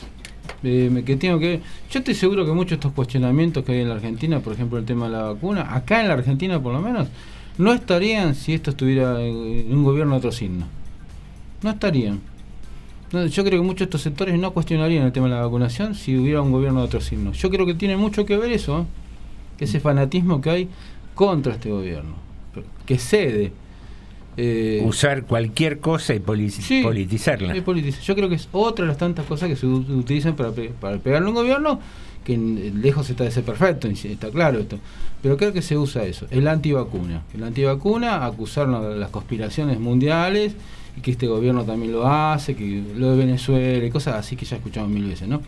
Eh, que tengo que yo estoy seguro que muchos de estos cuestionamientos que hay en la Argentina, por ejemplo el tema de la vacuna, acá en la Argentina por lo menos, no estarían si esto estuviera en un gobierno de otro signo. No estarían. No, yo creo que muchos de estos sectores no cuestionarían el tema de la vacunación si hubiera un gobierno de otro signo. Yo creo que tiene mucho que ver eso, ¿eh? ese fanatismo que hay contra este gobierno, que cede. Eh, Usar cualquier cosa y Sí, politizarla. politiza- Yo creo que es otra de las tantas cosas que se utilizan para, pe- para pegarle a un gobierno que lejos está de ser perfecto, está claro esto. Pero creo que se usa eso, el antivacuna. El antivacuna, acusarnos de las conspiraciones mundiales y que este gobierno también lo hace, que lo de Venezuela y cosas así que ya escuchamos mil veces, ¿no?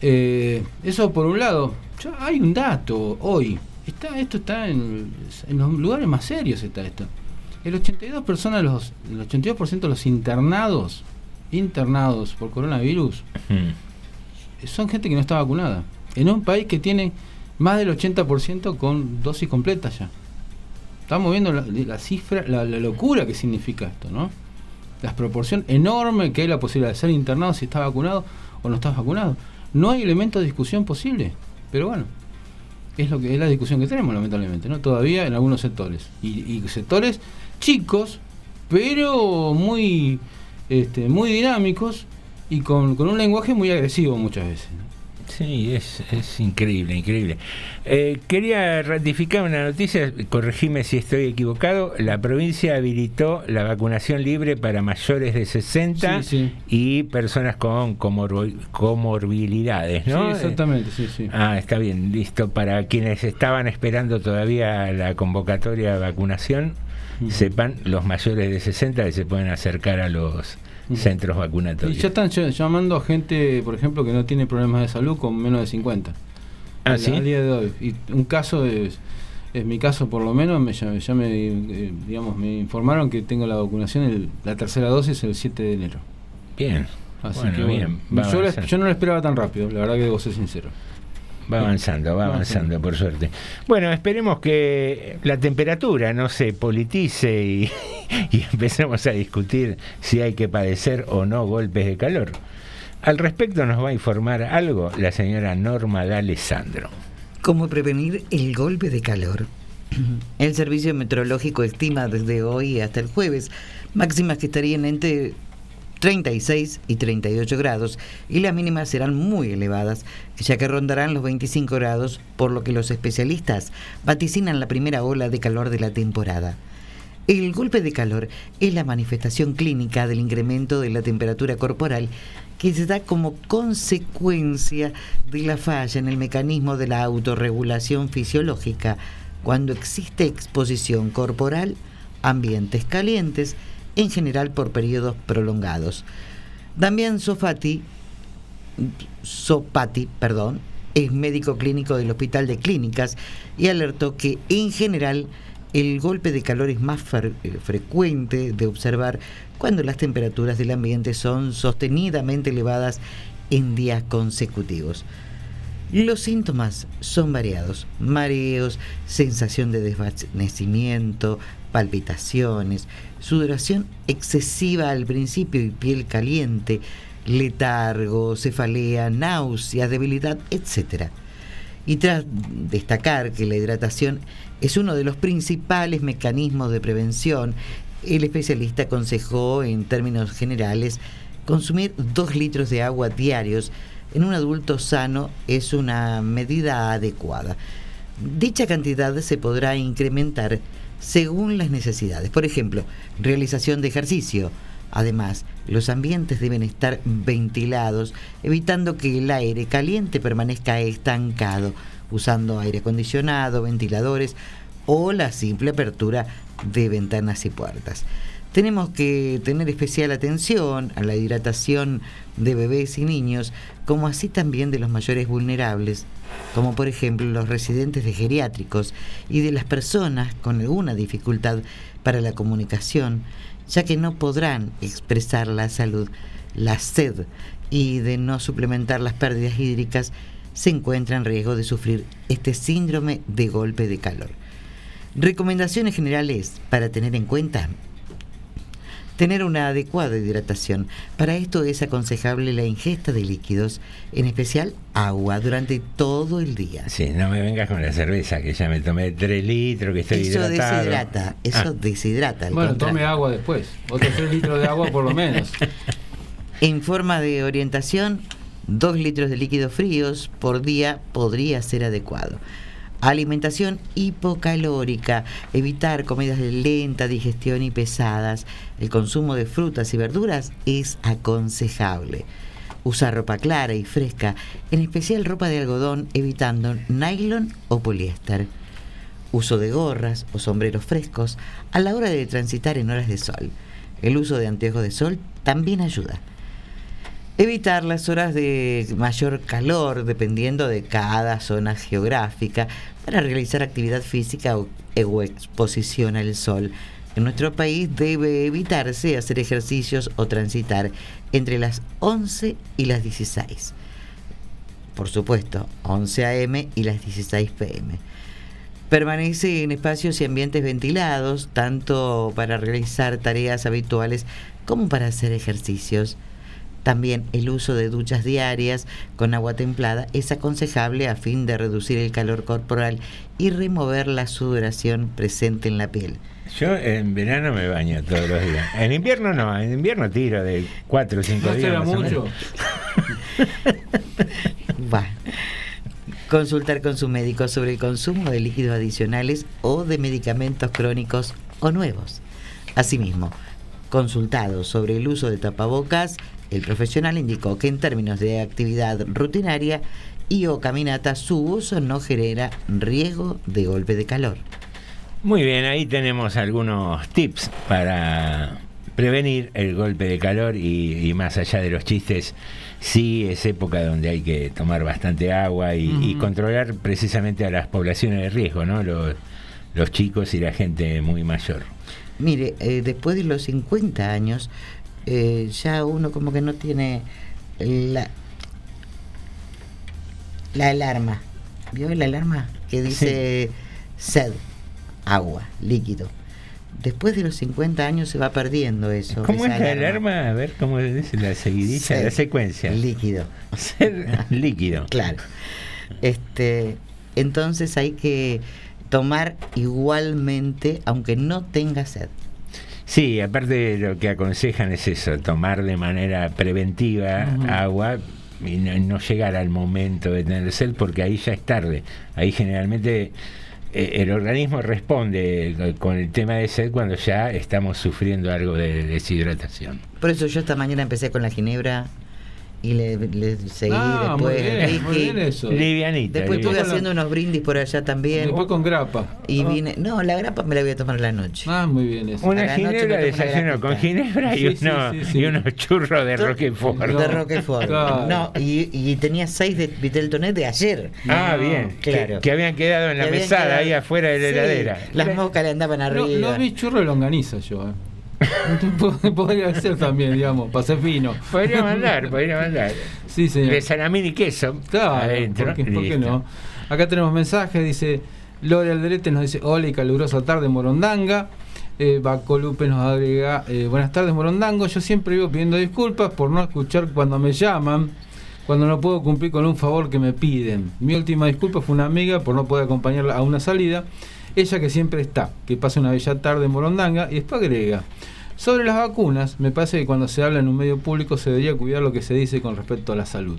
Eh, eso por un lado. Yo- hay un dato hoy. Está, esto está en, en los lugares más serios está esto. El 82 personas, los, el 82% de los internados, internados por coronavirus, son gente que no está vacunada. En un país que tiene más del 80% con dosis completa ya. Estamos viendo la, cifra, la, locura que significa esto, ¿no? La proporción enorme que hay la posibilidad de ser internado si está vacunado o no estás vacunado. No hay elemento de discusión posible, pero bueno, es lo que es la discusión que tenemos lamentablemente, ¿no? Todavía en algunos sectores y, y sectores chicos, pero muy este, muy dinámicos y con, con un lenguaje muy agresivo muchas veces. Sí, es, es increíble, increíble. Eh, quería ratificar una noticia, corregime si estoy equivocado, la provincia habilitó la vacunación libre para mayores de 60 Sí, sí. y personas con comor- comorbilidades, ¿no? Sí, exactamente, sí, sí. Ah, está bien, listo. Para quienes estaban esperando todavía la convocatoria de vacunación, sepan los mayores de 60 que se pueden acercar a los centros Y vacunatorios. ya están ll- llamando a gente, por ejemplo, que no tiene problemas de salud con menos de 50. Ah, ¿sí? Al día de hoy. Y un caso es, es mi caso por lo menos, me, ya, ya me, eh, digamos, me informaron que tengo la vacunación, el- la tercera dosis el 7 de enero. Bien. Así Bueno, que bien, bueno, yo, yo no lo esperaba tan rápido, la verdad que debo ser sincero. Va avanzando, va avanzando, por suerte. Bueno, esperemos que la temperatura no se politice y, y empecemos a discutir si hay que padecer o no golpes de calor. Al respecto nos va a informar algo la señora Norma D'Alessandro. ¿Cómo prevenir el golpe de calor? El Servicio Meteorológico estima desde hoy hasta el jueves máximas que estarían entre 36 y 38 grados y las mínimas serán muy elevadas, ya que rondarán los 25 grados, por lo que los especialistas vaticinan la primera ola de calor de la temporada. El golpe de calor es la manifestación clínica del incremento de la temperatura corporal que se da como consecuencia de la falla en el mecanismo de la autorregulación fisiológica cuando existe exposición corporal ambientes calientes, en general por periodos prolongados. Damián Sofati, perdón, es médico clínico del Hospital de Clínicas y alertó que en general el golpe de calor es más eh, frecuente de observar cuando las temperaturas del ambiente son sostenidamente elevadas en días consecutivos. Los síntomas son variados, mareos, sensación de desvanecimiento, palpitaciones, sudoración excesiva al principio y piel caliente, letargo, cefalea, náusea, debilidad, etc. Y tras destacar que la hidratación es uno de los principales mecanismos de prevención, el especialista aconsejó en términos generales consumir dos litros de agua diarios en un adulto sano es una medida adecuada. Dicha cantidad se podrá incrementar según las necesidades. Por ejemplo, realización de ejercicio. Además, los ambientes deben estar ventilados, evitando que el aire caliente permanezca estancado, usando aire acondicionado, ventiladores o la simple apertura de ventanas y puertas. Tenemos que tener especial atención a la hidratación de bebés y niños, como así también de los mayores vulnerables, como por ejemplo los residentes de geriátricos y de las personas con alguna dificultad para la comunicación, ya que no podrán expresar la salud, la sed y de no suplementar las pérdidas hídricas, se encuentra en riesgo de sufrir este síndrome de golpe de calor. Recomendaciones generales para tener en cuenta. Tener una adecuada hidratación. Para esto es aconsejable la ingesta de líquidos, en especial agua, durante todo el día. Sí, no me vengas con la cerveza, que ya me tomé 3 litros, que estoy Eso hidratado. deshidrata, eso Ah. deshidrata. Bueno, contrario. tome agua después. Otros 3 litros de agua por lo menos. En forma de orientación, dos litros de líquidos fríos por día podría ser adecuado. Alimentación hipocalórica, evitar comidas de lenta digestión y pesadas. El consumo de frutas y verduras es aconsejable. Usar ropa clara y fresca, en especial ropa de algodón, evitando nylon o poliéster. Uso de gorras o sombreros frescos a la hora de transitar en horas de sol. El uso de anteojos de sol también ayuda. Evitar las horas de mayor calor dependiendo de cada zona geográfica para realizar actividad física o, o exposición al sol. En nuestro país debe evitarse hacer ejercicios o transitar entre las 11 y las 16. por supuesto, 11 a.m. y las 16 p.m. Permanece en espacios y ambientes ventilados, tanto para realizar tareas habituales como para hacer ejercicios. También el uso de duchas diarias con agua templada es aconsejable a fin de reducir el calor corporal y remover la sudoración presente en la piel. Yo en verano me baño todos los días. En invierno no, en invierno tiro de 4 o 5 ¿No días. será mucho? menos. Va. Consultar con su médico sobre el consumo de líquidos adicionales o de medicamentos crónicos o nuevos. Asimismo, consultado sobre el uso de tapabocas, el profesional indicó que en términos de actividad rutinaria y o caminata, su uso no genera riesgo de golpe de calor. Muy bien, ahí tenemos algunos tips para prevenir el golpe de calor y, y más allá de los chistes, sí es época donde hay que tomar bastante agua y, controlar precisamente a las poblaciones de riesgo, ¿no? Los, los chicos y la gente muy mayor. Mire, eh, después de los 50 años, eh, ya uno como que no tiene la, la alarma. ¿Vio la alarma? Que dice sed, agua, líquido. Después de los 50 años se va perdiendo eso. ¿Cómo esa es la alarma? A ver, ¿cómo dice la seguidilla, Sed, la secuencia? Líquido. Sed, líquido. Claro. Este, entonces hay que tomar igualmente, aunque no tenga sed. Sí, aparte lo que aconsejan es eso, tomar de manera preventiva agua y no, no llegar al momento de tener sed porque ahí ya es tarde. Ahí generalmente eh, el organismo responde con el tema de sed cuando ya estamos sufriendo algo de deshidratación. Por eso yo esta mañana empecé con la ginebra y le, le seguí Ah, muy después. bien, muy bien eso. Livianita. Después estuve haciendo unos brindis por allá también. Después con grapa. Y Ah. vine. No, la grapa me la voy a tomar a la noche. Ah, muy bien eso. Una ginebra desayuno con ginebra y, Sí, sí, uno- sí, sí. y unos churros de Roquefort. De Roquefort. Claro. No, y, y tenía seis de Vitel Tonet de ayer. Ah, No, bien. claro. Que, que habían quedado en la mesada quedado- ahí afuera de la Sí, heladera. Las moscas le andaban No, arriba. no vi churro de longaniza yo, eh. Podría ser también, digamos, ser fino. Podría mandar, podría mandar. Sí, señor. De salamín y queso. Claro, adentro. ¿por qué, por qué Listo. no? Acá tenemos mensajes, dice Lore Alderete nos dice hola y calurosa tarde Morondanga. Eh, Baco Lupe nos agrega eh, buenas tardes Morondango, yo siempre vivo pidiendo disculpas por no escuchar cuando me llaman, cuando no puedo cumplir con un favor que me piden. Mi última disculpa fue una amiga por no poder acompañarla a una salida, ella que siempre está, que pase una bella tarde en Morondanga y después agrega. Sobre las vacunas, me parece que cuando se habla en un medio público se debería cuidar lo que se dice con respecto a la salud.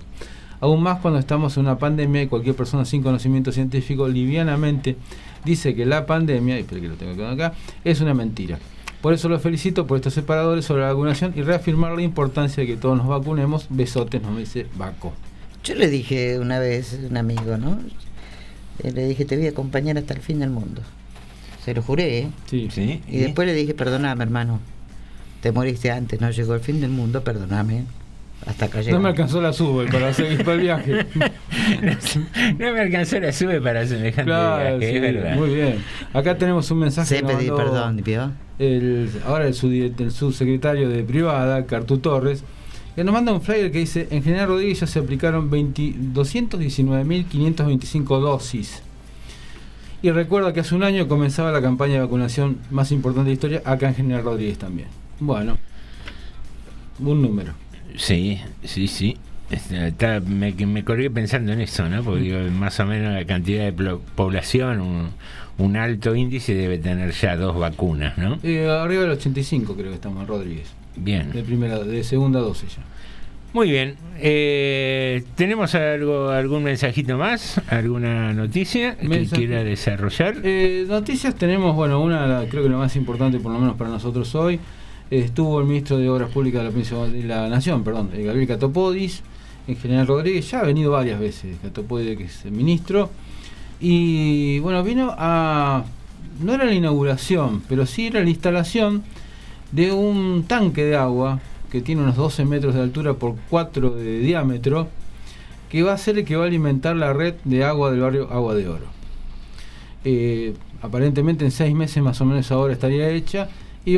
Aún más cuando estamos en una pandemia y cualquier persona sin conocimiento científico livianamente dice que la pandemia, y espera que lo tengo que acá, es una mentira. Por eso los felicito por estos separadores sobre la vacunación y reafirmar la importancia de que todos nos vacunemos. Besotes, nos dice Baco. Yo le dije una vez a un amigo, ¿no? Eh, Le dije, te voy a acompañar hasta el fin del mundo. Se lo juré, ¿eh? Sí. Sí, Y después le dije, perdóname, hermano. Te moriste antes, no llegó el fin del mundo, perdóname. Hasta acá No me alcanzó la sube para seguir para el viaje. no me alcanzó la sube para semejante Claro, viaje, sí, es verdad. muy bien. Acá tenemos un mensaje. Pedir mandó perdón, ¿vio? El, ahora el, el subsecretario de privada, Cartu Torres, que nos manda un flyer que dice, en General Rodríguez ya se aplicaron 20 219.525 dosis. Y recuerda que hace un año comenzaba la campaña de vacunación más importante de la historia, acá en General Rodríguez también. Bueno, un número. Sí, sí, sí. Este, está- me, que me colgué pensando en eso, ¿no? Porque digo, más o menos la cantidad de población, un, un alto índice debe tener ya dos vacunas, ¿no? Eh, arriba del 85 creo que estamos Rodríguez. Bien. De primera, de segunda dosis ya. Muy bien. Eh, ¿Tenemos algo, algún mensajito más? ¿Alguna noticia que Mensaje. quiera desarrollar? Eh, noticias tenemos, bueno, una, creo que la más importante, por lo menos para nosotros hoy, estuvo el ministro de Obras Públicas de la, de la Nación, perdón, eh, Gabriel Catopodis, en General Rodríguez, ya ha venido varias veces Catopodis, que es el ministro, y bueno, vino a, no era la inauguración, pero sí era la instalación de un tanque de agua que tiene unos 12 metros de altura por 4 de diámetro, que va a ser el que va a alimentar la red de agua del barrio Agua de Oro. Eh, aparentemente en seis meses más o menos ahora estaría hecha y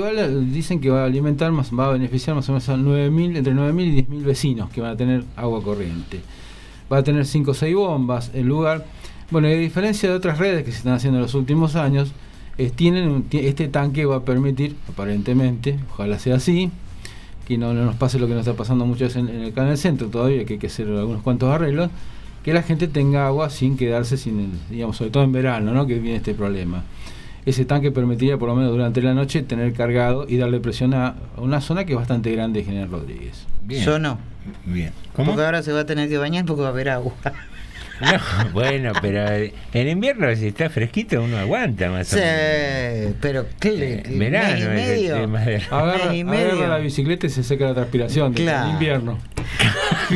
dicen que va a alimentar, más, va a beneficiar más o menos a 9.000, entre 9.000 y 10.000 vecinos que van a tener agua corriente. va a tener 5 o 6 bombas en lugar. Bueno, y a diferencia de otras redes que se están haciendo en los últimos años, eh, tienen este tanque va a permitir, aparentemente, ojalá sea así, que no, no nos pase lo que nos está pasando muchas veces en, en el canal centro todavía, que hay que hacer algunos cuantos arreglos, que la gente tenga agua sin quedarse sin, el- digamos, sobre todo en verano, ¿no? que viene este problema. Ese tanque permitiría por lo menos durante la noche tener cargado y darle presión a a una zona que es bastante grande de General Rodríguez. Yo no. Bien. Porque ahora se va a tener que bañar porque va a haber agua. No, bueno, pero en invierno si está fresquito uno aguanta más Sí, o menos. pero ¿qué le- Eh, verano mes y es el medio? tema de- Agarra, Mes y medio. agarra la bicicleta y se seca la transpiración Claro. invierno.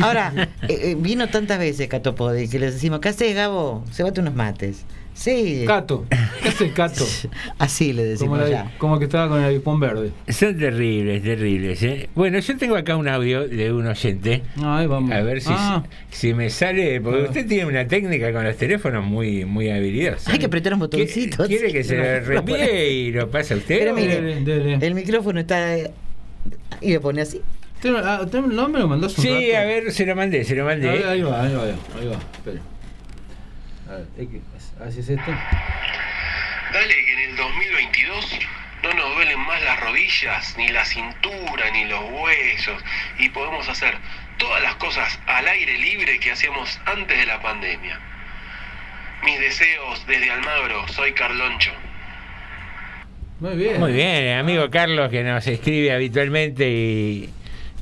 Ahora, eh, eh, vino tantas veces Catopodi que les decimos, ¿qué haces, Gabo? Se bate unos mates. Sí. Cato. ¿Qué hace el Cato? Así le Como, decimos la- ya. como que estaba con el avispón verde. Son terribles, terribles. ¿eh? Bueno, yo tengo acá un audio de un oyente. Ahí vamos. A ver si, Ah. si me sale, porque Ah. usted tiene una técnica con los teléfonos muy muy habilidosa. Hay que apretar un botoncito. ¿Quiere sí. que se lo reenvíe y lo pasa a usted? Pero mire, el micrófono está... Y le pone así. Usted, ah, no me lo mandó Sí, rato. a ver, se lo mandé, se lo mandé. Ahí, ahí va, ahí va, ahí va. Espera. A ver, hay que- así es esto. Dale que en el 2022 no nos duelen más las rodillas, ni la cintura, ni los huesos, y podemos hacer todas las cosas al aire libre que hacíamos antes de la pandemia. Mis deseos desde Almagro, soy Carloncho. Muy bien. Muy bien, amigo Carlos que nos escribe habitualmente y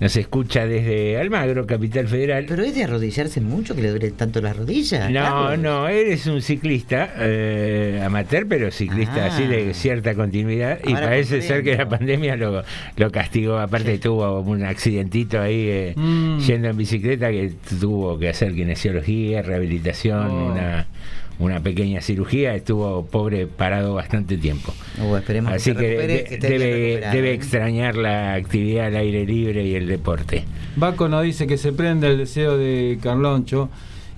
nos escucha desde Almagro, Capital Federal. Pero es de arrodillarse mucho que le duele tanto las rodillas. No, Carlos. no, eres un ciclista eh, amateur, pero ciclista Ah. así de cierta continuidad. Y parece ser que la pandemia lo, lo castigó. Aparte, tuvo un accidentito ahí eh, Mm. yendo en bicicleta que tuvo que hacer kinesiología, rehabilitación, Oh. una, una pequeña cirugía. Estuvo pobre parado bastante tiempo. Uh, esperemos Así que se que, recupere, de- que esté bien debe, ¿eh? extrañar la actividad al aire libre y el deporte. Baco nos dice que se prende el deseo de Carloncho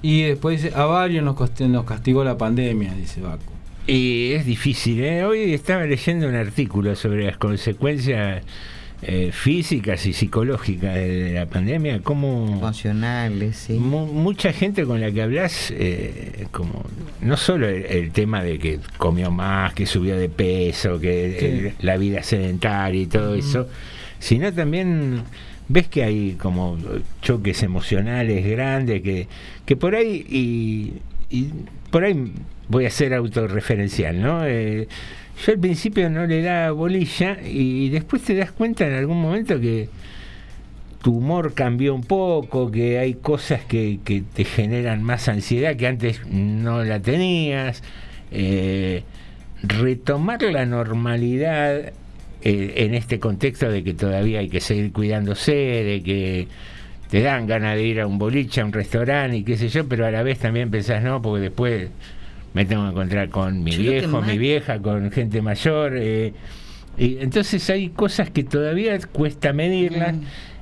y después dice, a varios nos, coste- nos castigó la pandemia, dice Baco. Y es difícil, ¿eh? Hoy estaba leyendo un artículo sobre las consecuencias eh, físicas y psicológicas de la pandemia, cómo Emocionales, sí. mucha gente con la que hablas, eh, como no solo el, el tema de que comió más, que subió de peso, que Sí. la vida sedentaria y todo eso, sino también ves que hay como choques emocionales grandes que, que por ahí y, y por ahí voy a ser autorreferencial, ¿no? Eh, yo al principio no le da bolilla y después te das cuenta en algún momento que tu humor cambió un poco, que hay cosas que, que te generan más ansiedad que antes no la tenías. Eh, retomar la normalidad eh, en este contexto de que todavía hay que seguir cuidándose, de que te dan ganas de ir a un boliche, a un restaurante y qué sé yo, pero a la vez también pensás, no, porque después me tengo que encontrar con mi Yo viejo, mi vieja, con gente mayor. eh, y entonces hay cosas que todavía cuesta medirlas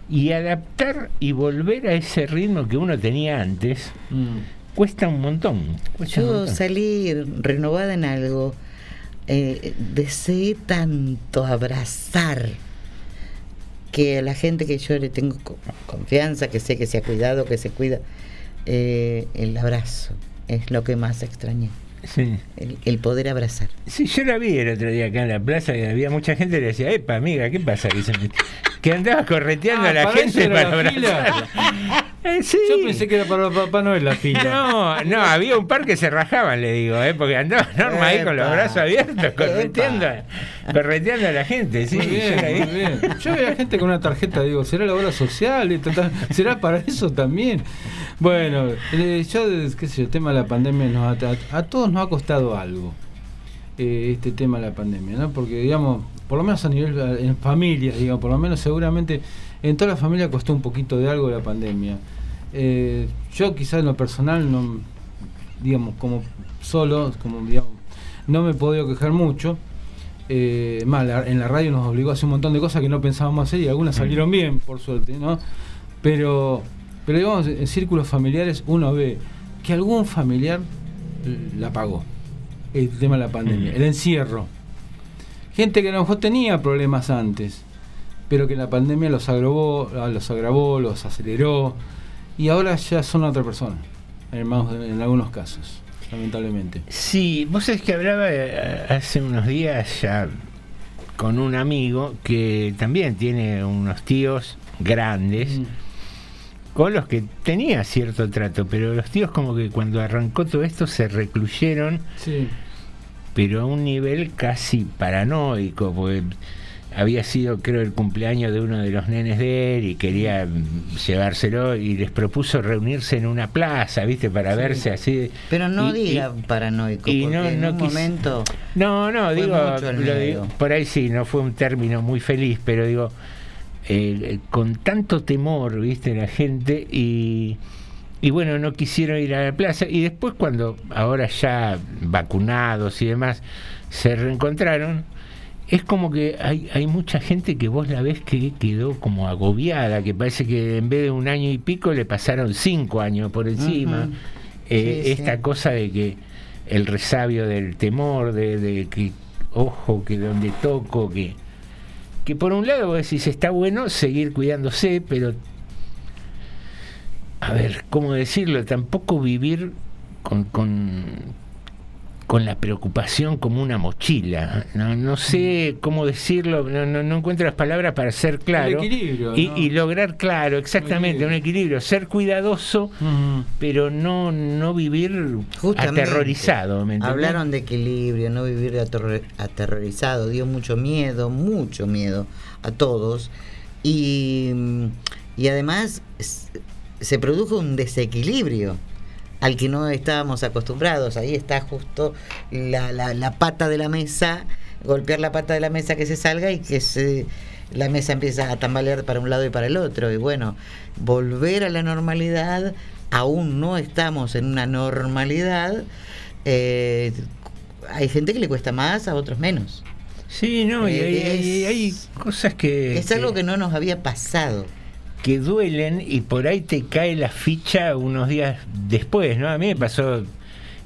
y adaptar y volver a ese ritmo que uno tenía antes cuesta un montón. cuesta un Yo montón. salí renovada en algo. Eh, deseé tanto abrazar que a la gente que yo le tengo co- confianza, que sé que se ha cuidado, que se cuida, eh, el abrazo es lo que más extrañé. Sí. El, el poder abrazar. Sí, yo la vi el otro día acá en la plaza y había mucha gente que le decía, epa, amiga, ¿qué pasa? Que, se me- que andaba correteando Ah, a la eso gente para abrazarla. Eh, sí. Yo pensé que era para Papá Noel la fila. No, no, había un par que se rajaban, le digo, ¿eh? porque andaba Norma ahí con los brazos abiertos, correteando, correteando a la gente. Sí, muy bien, yo muy bien. Yo veía gente con una tarjeta, digo, ¿será la obra social? ¿Será para eso también? Bueno, eh, yo, qué sé yo, el tema de la pandemia nos a, a todos nos ha costado algo. eh, este tema de la pandemia, ¿no? Porque, digamos, por lo menos a nivel en familia, digamos, por lo menos seguramente en toda la familia costó un poquito de algo la pandemia. Eh, yo quizás en lo personal, no, digamos, como solo, como digamos, no me he podido quejar mucho. Eh, más, la- en la radio nos obligó a hacer un montón de cosas que no pensábamos hacer y algunas salieron bien, por suerte, ¿no? Pero, pero digamos, en círculos familiares uno ve que algún familiar la pagó. El tema de la pandemia, el encierro. Gente que a lo mejor tenía problemas antes, pero que la pandemia los agravó, ah, los agravó, los aceleró y ahora ya son otra persona. en, en algunos casos, lamentablemente. Sí, vos sabés que hablaba eh, hace unos días ya con un amigo que también tiene unos tíos grandes Mm. con los que tenía cierto trato, pero los tíos como que cuando arrancó todo esto se recluyeron, Sí. Pero a un nivel casi paranoico, porque había sido creo el cumpleaños de uno de los nenes de él y quería mm, llevárselo y les propuso reunirse en una plaza, ¿viste? Para Sí. verse así. Pero no Y- y- diga paranoico, y porque no- en no un quis- momento... No, no, digo, lo por ahí sí, no fue un término muy feliz, pero digo, eh, con tanto temor, viste, la gente y, y bueno, no quisieron ir a la plaza y después cuando ahora ya vacunados y demás se reencontraron, es como que hay, hay mucha gente que vos la ves que quedó como agobiada, que parece que en vez de un año y pico le pasaron cinco años por encima. Eh, Sí, esta sí. cosa de que el resabio del temor, de, de que, ojo, que donde toco, que, que por un lado vos decís, está bueno seguir cuidándose, pero, a ver, ¿cómo decirlo? Tampoco vivir con, con, con la preocupación como una mochila. No, no sé cómo decirlo, no, no, no encuentro las palabras para ser claro. equilibrio, y, ¿no? y lograr, claro, exactamente, un equilibrio. Ser cuidadoso, pero no, no vivir Justamente. aterrorizado. ¿me? Hablaron de equilibrio, no vivir aterro- aterrorizado, dio mucho miedo, mucho miedo a todos. Y, y además se produjo un desequilibrio al que no estábamos acostumbrados. Ahí está justo la, la- la pata de la mesa, golpear la pata de la mesa que se salga y que se, la mesa empieza a tambalear para un lado y para el otro. Y bueno, volver a la normalidad, aún no estamos en una normalidad. eh, hay gente que le cuesta más, a otros menos. Sí, no, y hay, hay- hay cosas que... Es algo que no nos había pasado. Que duelen y por ahí te cae la ficha unos días después, ¿no? A mí me pasó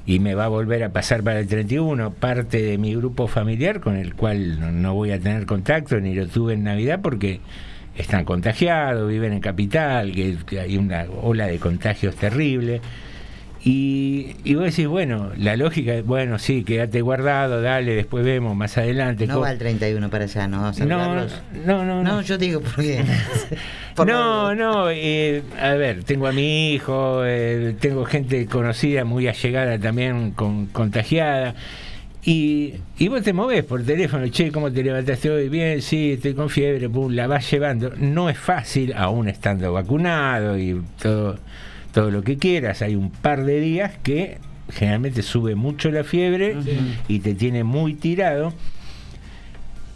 y me va a volver a pasar para el 31, parte de mi grupo familiar con el cual no, no voy a tener contacto ni lo tuve en Navidad porque están contagiados, viven en capital, que, que hay una ola de contagios terrible. Y, y vos decís, bueno, la lógica es, bueno, sí, quédate guardado, dale, después vemos más adelante. No va el 31 para allá, ¿no? A no, saludarlos. no, no, No, yo digo porque. por no, no, eh, a ver, tengo a mi hijo, eh, tengo gente conocida, muy allegada también, con, contagiada. Y, y vos te movés por teléfono, che, ¿cómo te levantaste hoy? Bien, sí, estoy con fiebre, pum, la vas llevando. No es fácil, aún estando vacunado y todo, todo lo que quieras. Hay un par de días que generalmente sube mucho la fiebre y te tiene muy tirado.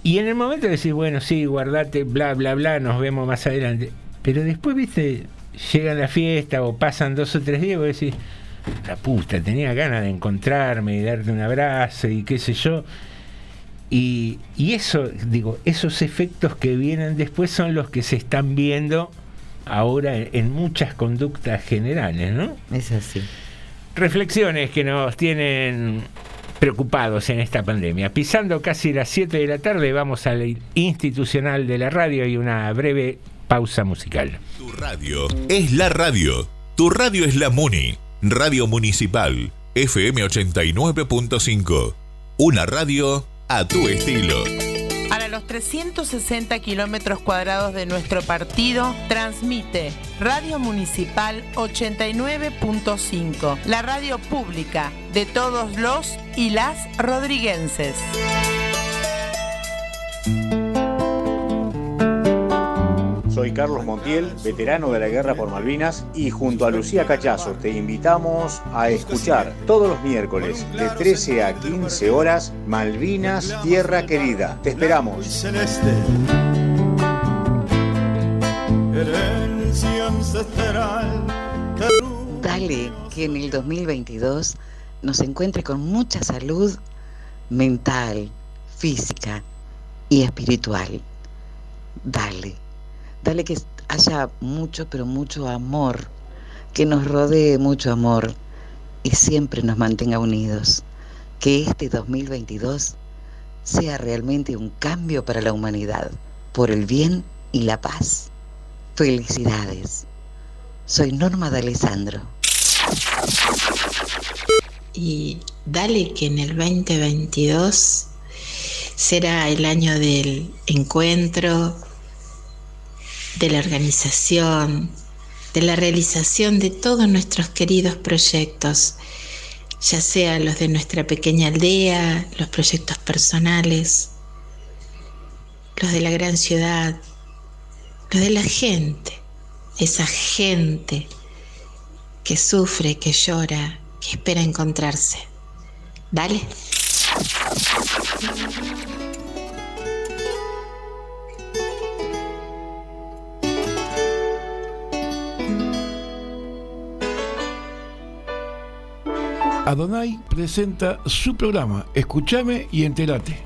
Y en el momento decís, bueno, sí, guardate, bla, bla, bla, nos vemos más adelante. Pero después, viste, llega la fiesta o pasan dos o tres días y vos decís, la puta, tenía ganas de encontrarme y darte un abrazo y qué sé yo. Y, y eso, digo, esos efectos que vienen después son los que se están viendo ahora en, en muchas conductas generales, ¿no? Es así. Reflexiones que nos tienen preocupados en esta pandemia. Pisando casi las 7 de la tarde, vamos al institucional de la radio y una breve pausa musical. Tu radio es la radio. Tu radio es la Muni. Radio Municipal. FM 89.5. Una radio a tu estilo. Los 360 kilómetros cuadrados de nuestro partido, transmite Radio Municipal 89.5, la radio pública de todos los y las rodriguenses. Soy Carlos Montiel, veterano de la Guerra por Malvinas, y junto a Lucía Cachazo te invitamos a escuchar todos los miércoles de 13 a 15 horas Malvinas, Tierra Querida. Te esperamos. Dale que en el 2022 nos encuentre con mucha salud mental, física y espiritual. Dale, dale que haya mucho, pero mucho amor, que nos rodee mucho amor y siempre nos mantenga unidos. Que este 2022 sea realmente un cambio para la humanidad, por el bien y la paz. Felicidades. Soy Norma de Alessandro. Y dale que en el 2022 será el año del encuentro, de la organización, de la realización de todos nuestros queridos proyectos, ya sea los de nuestra pequeña aldea, los proyectos personales, los de la gran ciudad, los de la gente, esa gente que sufre, que llora, que espera encontrarse. Dale. Adonai presenta su programa Escúchame y entérate.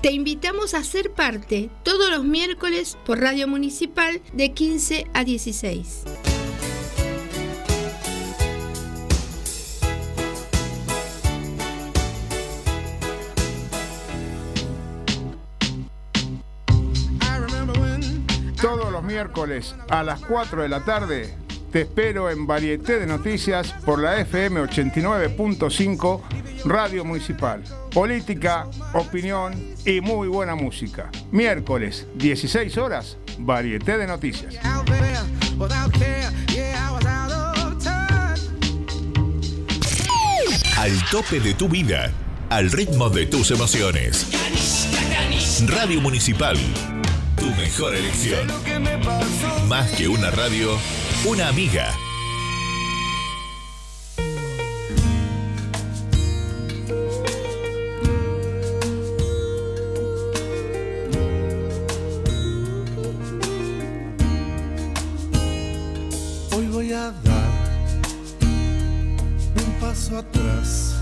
Te invitamos a ser parte todos los miércoles por Radio Municipal de 15 a 16. Miércoles a las 4 de la tarde te espero en Varieté de Noticias por la FM 89.5 Radio Municipal. Política, opinión y muy buena música. Miércoles, 16 horas, Varieté de Noticias. Al tope de tu vida, al ritmo de tus emociones. Radio Municipal, mejor elección. Más que una radio, una amiga. Hoy voy a dar un paso atrás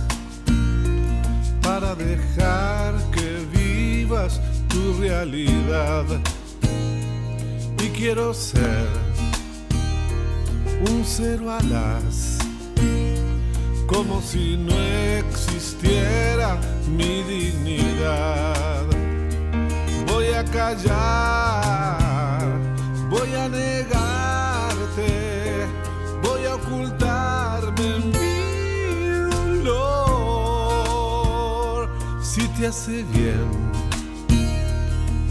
para dejar que vivas tu realidad. Quiero ser un cero alas, como si no existiera mi dignidad. Voy a callar, voy a negarte, voy a ocultarme en mi dolor. Si te hace bien,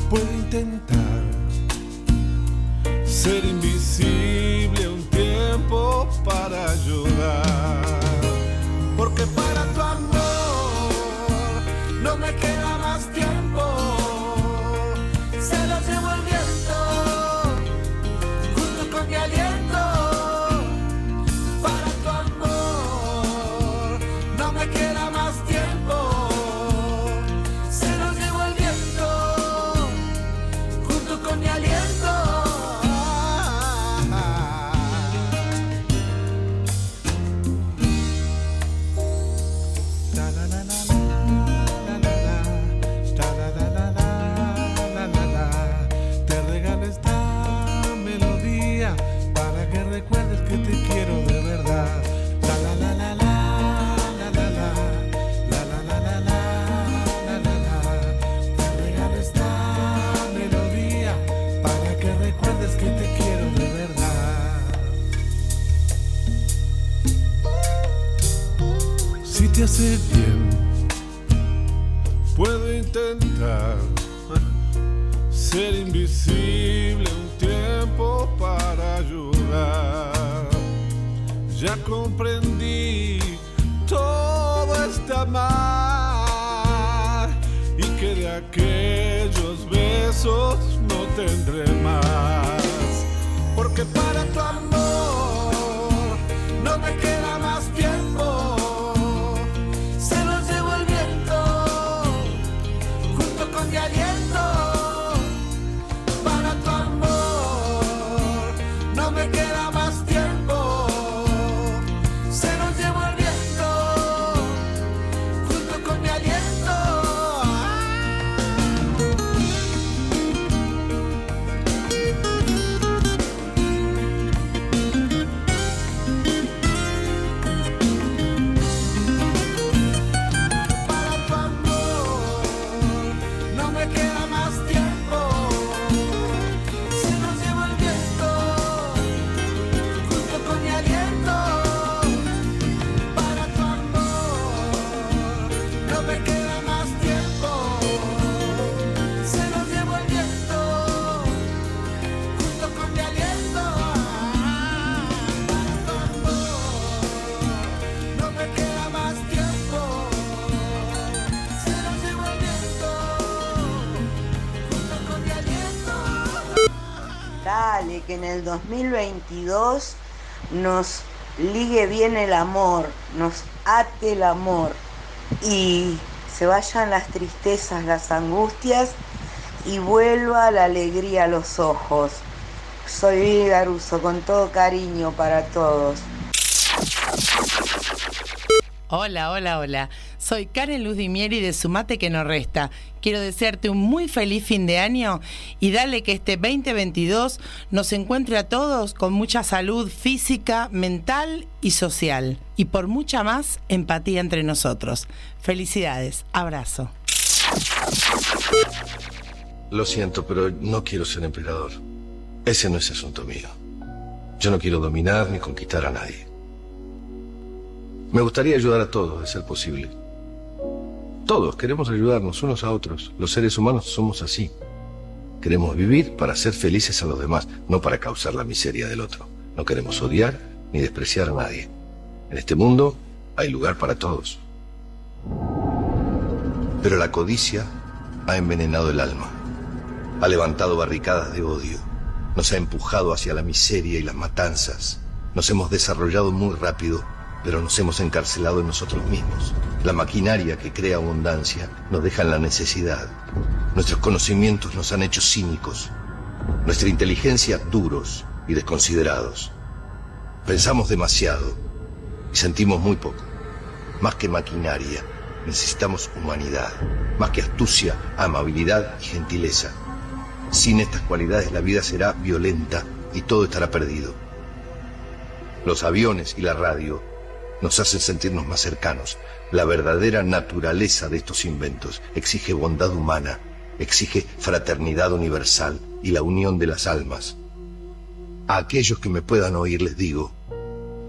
puedo intentar ser invisible un tiempo para ayudar. Porque para tu amor no me queda hace bien, puedo intentar ser invisible un tiempo para ayudar. Ya comprendí todo está mal y que de aquellos besos que en el 2022 nos ligue bien el amor, nos ate el amor y se vayan las tristezas, las angustias y vuelva la alegría a los ojos. Soy Vivi Garuso, con todo cariño para todos. Hola, hola, hola. Soy Karen Luz Dimieri de Sumate que no resta. Quiero desearte un muy feliz fin de año y darle que este 2022 nos encuentre a todos con mucha salud física, mental y social. Y por mucha más empatía entre nosotros. Felicidades. Abrazo. Lo siento, pero no quiero ser emperador. Ese no es asunto mío. Yo no quiero dominar ni conquistar a nadie. Me gustaría ayudar a todos, de ser posible. Todos queremos ayudarnos unos a otros. Los seres humanos somos así. Queremos vivir para ser felices a los demás, no para causar la miseria del otro. No queremos odiar ni despreciar a nadie. En este mundo hay lugar para todos. Pero la codicia ha envenenado el alma, ha levantado barricadas de odio, nos ha empujado hacia la miseria y las matanzas. Nos hemos desarrollado muy rápido, pero nos hemos encarcelado en nosotros mismos. La maquinaria que crea abundancia nos deja en la necesidad. Nuestros conocimientos nos han hecho cínicos, nuestra inteligencia duros y desconsiderados. Pensamos demasiado y sentimos muy poco. Más que maquinaria, necesitamos humanidad. Más que astucia, amabilidad y gentileza. Sin estas cualidades la vida será violenta y todo estará perdido. Los aviones y la radio nos hacen sentirnos más cercanos. La verdadera naturaleza de estos inventos exige bondad humana, exige fraternidad universal y la unión de las almas. A aquellos que me puedan oír les digo,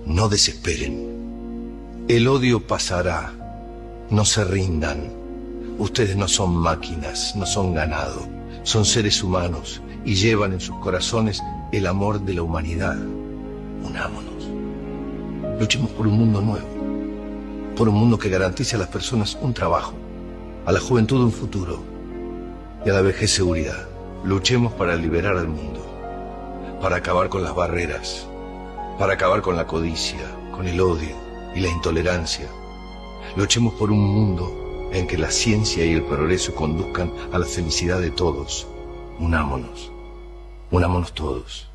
no desesperen. El odio pasará, no se rindan. Ustedes no son máquinas, no son ganado, son seres humanos y llevan en sus corazones el amor de la humanidad. Unámonos. Luchemos por un mundo nuevo, por un mundo que garantice a las personas un trabajo, a la juventud un futuro y a la vejez seguridad. Luchemos para liberar al mundo, para acabar con las barreras, para acabar con la codicia, con el odio y la intolerancia. Luchemos por un mundo en que la ciencia y el progreso conduzcan a la felicidad de todos. Unámonos, unámonos todos.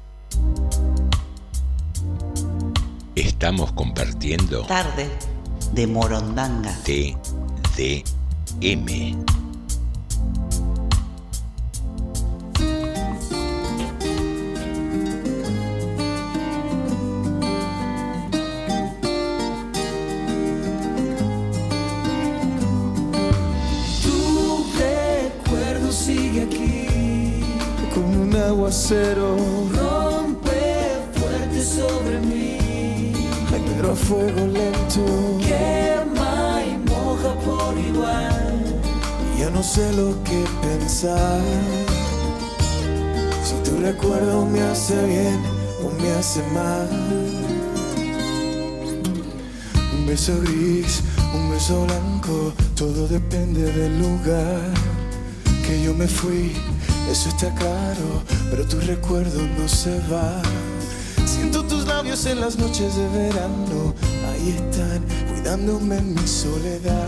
Estamos compartiendo Tarde de Morondanga. TDM. Tu recuerdo sigue aquí como un aguacero. Pero a fuego lento. Quema y moja por igual. Ya no sé lo que pensar. Si tu recuerdo me hace bien o me hace mal. Un beso gris, un beso blanco, todo depende del lugar que yo me fui. Eso está claro, pero tu recuerdo no se va. En las noches de verano, ahí están, cuidándome en mi soledad.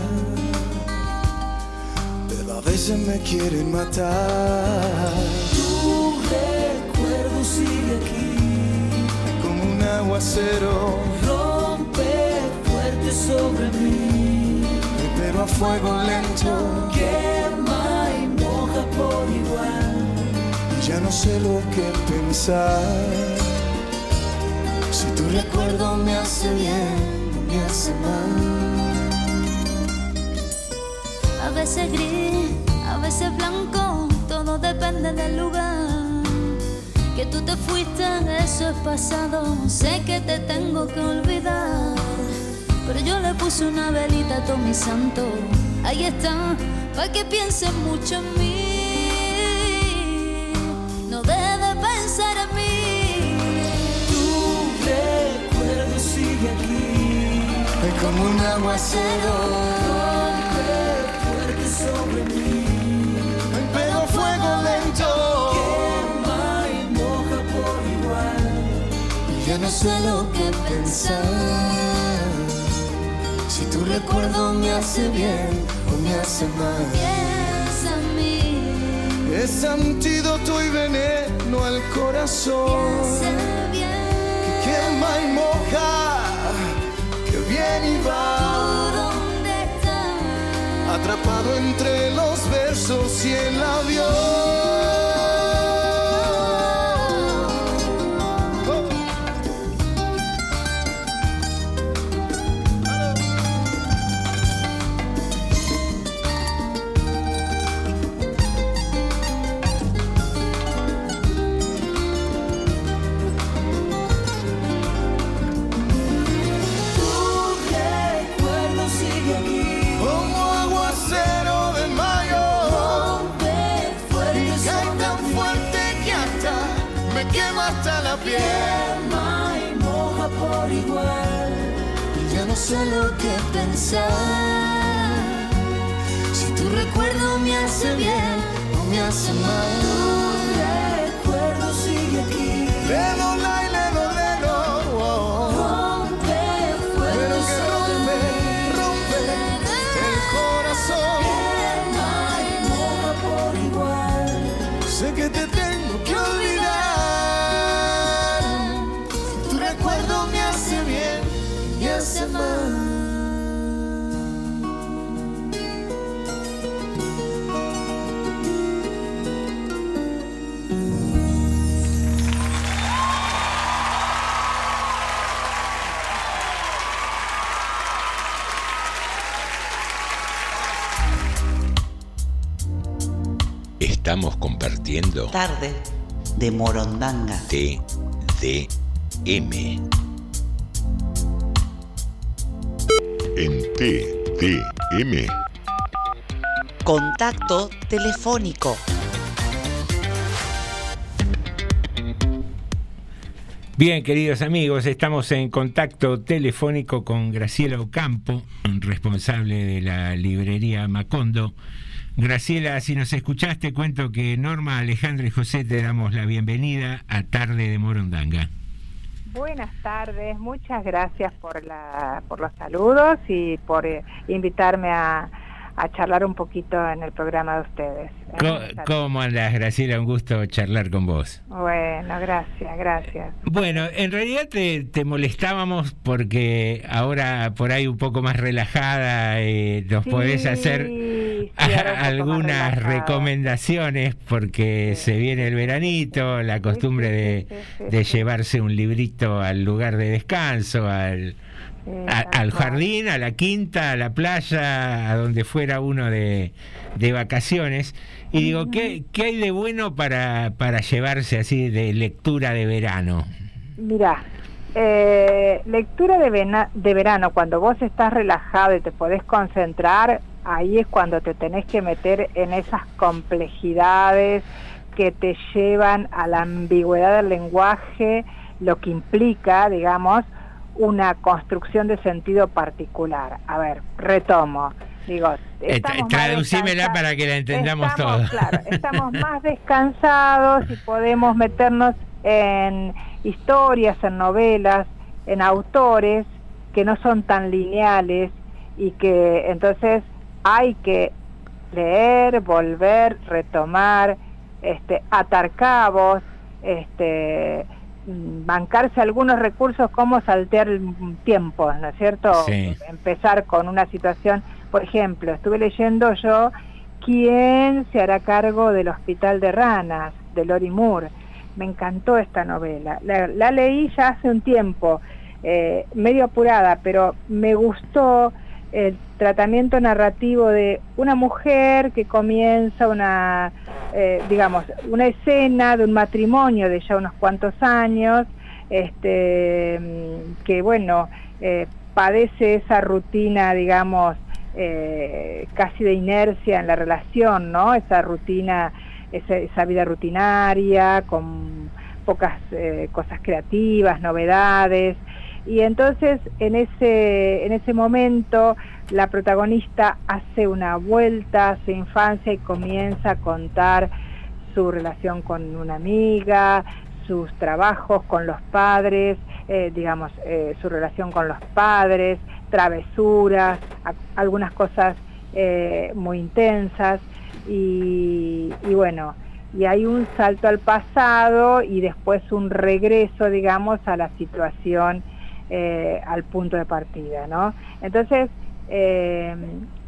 Pero a veces me quieren matar. Tu recuerdo sigue aquí, como un aguacero. Rompe fuerte sobre mí, pero a fuego lento. Quema y moja por igual. Y ya no sé lo que pensar. Si tu recuerdo me hace bien, me hace mal. A veces gris, a veces blanco, todo depende del lugar. Que tú te fuiste, eso es pasado. Sé que te tengo que olvidar. Pero yo le puse una velita a todo mi santo. Ahí está, para que pienses mucho en mí. Sigue aquí, es como un aguacero. Rompe fuerte sobre mí, pero fuego lento. Quema y moja por no sé lo que pensar. Si tu recuerdo me hace bien o me hace mal. Piensa en mí. Es antídoto y veneno al corazón. Que quema y moja, viene y va. Atrapado entre los versos y el avión. Y ya no sé lo que pensar. Si tu recuerdo me hace bien o me hace mal. Compartiendo Tarde de Morondanga. TDM. En TDM. Contacto telefónico. Bien, queridos amigos, estamos en contacto telefónico con Graciela Ocampo, responsable de la librería Macondo. Graciela, si nos escuchaste, cuento que Norma, Alejandra y José te damos la bienvenida a Tarde de Morondanga. Buenas tardes, muchas gracias por, la, por los saludos y por eh, invitarme a, a charlar un poquito en el programa de ustedes. Co- ¿Cómo andas, Graciela? Un gusto charlar con vos. Bueno, gracias, gracias. Bueno, en realidad te, te molestábamos porque ahora por ahí un poco más relajada eh, nos podés hacer sí, poco más algunas recomendaciones porque se viene el veranito, la costumbre de, de llevarse un librito al lugar de descanso, al, a- al jardín, a la quinta, a la playa, a donde fuera uno de, de vacaciones. Y digo, ¿qué, ¿qué hay de bueno para, para llevarse así de lectura de verano? Mira, eh, lectura de, de verano, cuando vos estás relajado y te podés concentrar, ahí es cuando te tenés que meter en esas complejidades que te llevan a la ambigüedad del lenguaje, lo que implica, digamos, una construcción de sentido particular. A ver, retomo. Digo, Eh, traducímela para que la entendamos estamos, todos. Claro, estamos más descansados y podemos meternos en historias, en novelas, en autores que no son tan lineales y que entonces hay que leer, volver, retomar, este, atar cabos, este, mm, bancarse algunos recursos como saltear el tiempo, ¿no es cierto? Sí. Empezar con una situación, por ejemplo, estuve leyendo yo ¿Quién se hará cargo del Hospital de Ranas? de Lori Moore. Me encantó esta novela. La, leí ya hace un tiempo, eh, medio apurada, pero me gustó el tratamiento narrativo de una mujer que comienza una, eh, digamos, una escena de un matrimonio de ya unos cuantos años, este, mm, que bueno, eh, padece esa rutina, digamos, eh, casi de inercia en la relación, ¿no? Esa rutina, esa, vida rutinaria, con pocas eh, cosas creativas, novedades. Y entonces en ese, en ese momento la protagonista hace una vuelta a su infancia y comienza a contar su relación con una amiga, sus trabajos con los padres, eh, digamos, eh, su relación con los padres, travesuras, algunas cosas eh, muy intensas y, y bueno, y hay un salto al pasado y después un regreso, digamos, a la situación, eh, al punto de partida, ¿no? Entonces,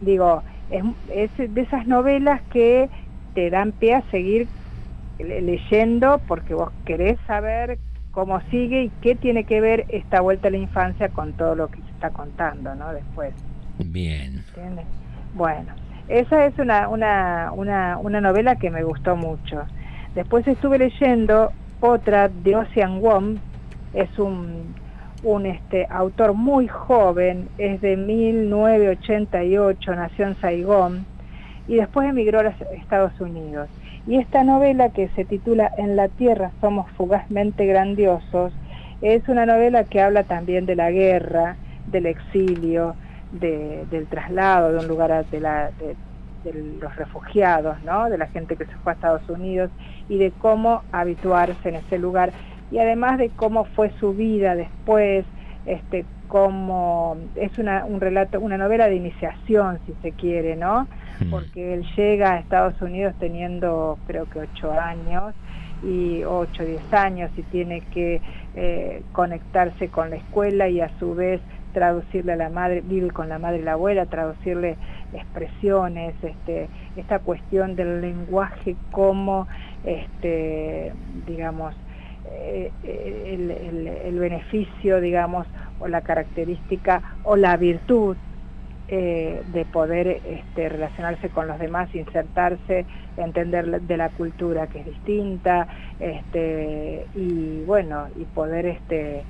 digo, es, es de esas novelas que te dan pie a seguir leyendo porque vos querés saber cómo sigue y qué tiene que ver esta vuelta a la infancia con todo lo que se está contando, ¿no? Después. Bien. ¿entiendes? Bueno, esa es una, una, una, una novela que me gustó mucho. Después estuve leyendo otra de Ocean Wong, es un, un este, autor muy joven, es de 1988, nació en Saigón y después emigró a los Estados Unidos. Y esta novela que se titula En la Tierra somos fugazmente grandiosos, es una novela que habla también de la guerra, del exilio, de- del traslado de un lugar a de- de los refugiados, ¿no? de la gente que se fue a Estados Unidos y de cómo habituarse en ese lugar y además de cómo fue su vida después, este, cómo es una, un relato, una novela de iniciación, si se quiere, ¿no? Porque él llega a Estados Unidos teniendo creo que ocho años y 8 o 10 años y tiene que eh, conectarse con la escuela y a su vez traducirle a la madre, vive con la madre y la abuela, traducirle expresiones, este, esta cuestión del lenguaje como, este, digamos, eh, el- el beneficio, digamos, o la característica o la virtud eh, de poder este, relacionarse con los demás, insertarse, entender de la cultura que es distinta, este, y bueno, y poder este,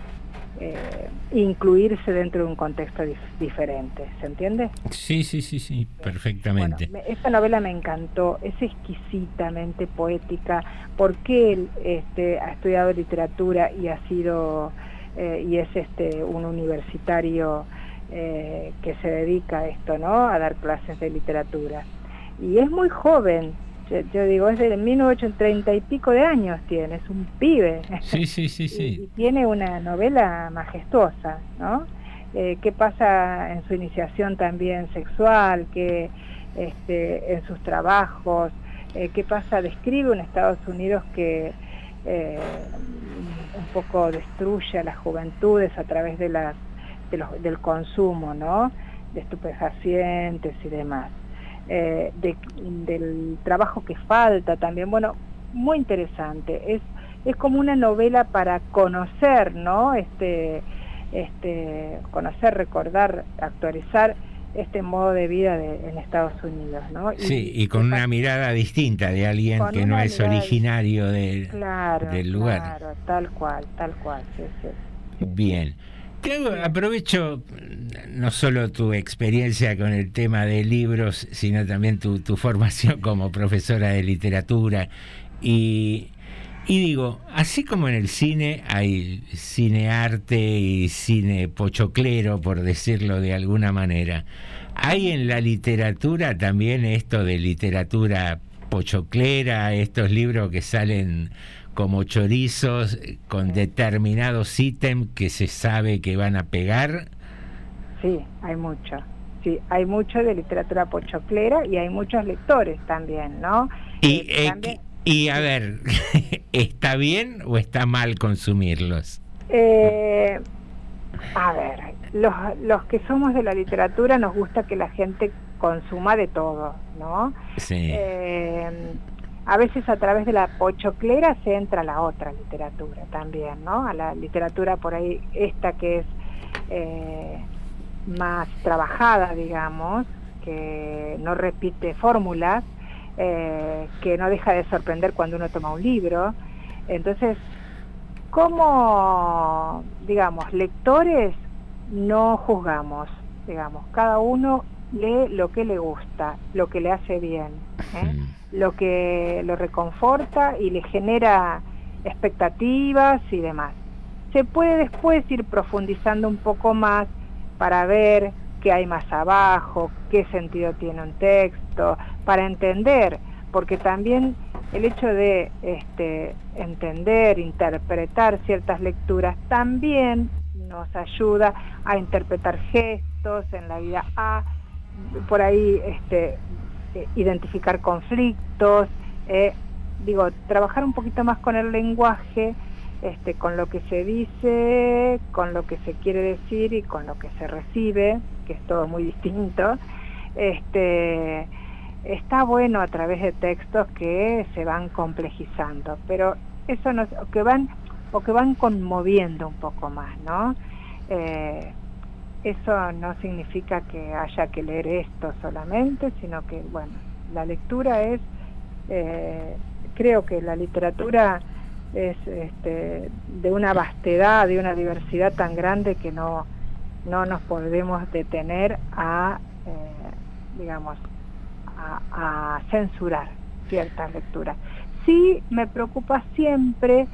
eh, incluirse dentro de un contexto dif- diferente, ¿se entiende? Sí, sí, sí, sí, perfectamente. Me- Esta novela me encantó, es exquisitamente poética, porque él este, ha estudiado literatura y ha sido eh, y es este un universitario eh, que se dedica a esto, ¿no? A dar clases de literatura. Y es muy joven, yo, yo digo, es de 1930 y pico de años tiene, es un pibe. Sí, sí, sí, y sí. tiene una novela majestuosa, ¿no? Eh, qué pasa en su iniciación también sexual, que este, en sus trabajos, eh, qué pasa, describe un Estados Unidos que eh, un poco destruye a las juventudes a través de las, de los- del consumo, ¿no? De estupefacientes y demás. Eh, de- del trabajo que falta también, bueno, muy interesante. Es, es como una novela para conocer, ¿no? Este, este, conocer, recordar, actualizar este modo de vida de- en Estados Unidos, ¿no? Y- Sí, y con una mirada distinta de alguien que no es originario de- claro, del lugar. Claro, tal cual, tal cual, sí, sí. Bien. Te hago- aprovecho no solo tu experiencia con el tema de libros, sino también tu, tu formación como profesora de literatura. Y, y digo, así como en el cine hay cine arte y cine pochoclero, por decirlo de alguna manera, hay en la literatura también esto de literatura pochoclera, estos libros que salen como chorizos eh, con determinados ítems que se sabe que van a pegar. Sí, hay mucho. Sí, hay mucho de literatura pochoclera y hay muchos lectores también, ¿no? Y, Eh, eh, también- y a ver, ¿está bien o está mal consumirlos? Eh, a ver, los, los que somos de la literatura nos gusta que la gente consuma de todo, ¿no? Sí. Eh, a veces a través de la pochoclera se entra a la otra literatura también, ¿no? A la literatura por ahí, esta que es eh, más trabajada, digamos, que no repite fórmulas, eh, que no deja de sorprender cuando uno toma un libro. Entonces, como, digamos, lectores no juzgamos, digamos, cada uno lee lo que le gusta, lo que le hace bien, ¿eh? Lo que lo reconforta y le genera expectativas y demás. Se puede después ir profundizando un poco más para ver qué hay más abajo, qué sentido tiene un texto, para entender, porque también el hecho de este, entender, interpretar ciertas lecturas también nos ayuda a interpretar gestos en la vida, a por ahí este, eh, identificar conflictos, eh, digo, trabajar un poquito más con el lenguaje, este, con lo que se dice, con lo que se quiere decir y con lo que se recibe, que es todo muy distinto. Este, está bueno a través de textos que se van complejizando, pero eso no, o que van o que van conmoviendo un poco más, ¿no? Eh, eso no significa que haya que leer esto solamente, sino que, bueno, la lectura es, eh, creo que la literatura es este, de una vastedad, de una diversidad tan grande que no, no nos podemos detener a, eh, digamos, a, a censurar ciertas lecturas. Sí me preocupa siempre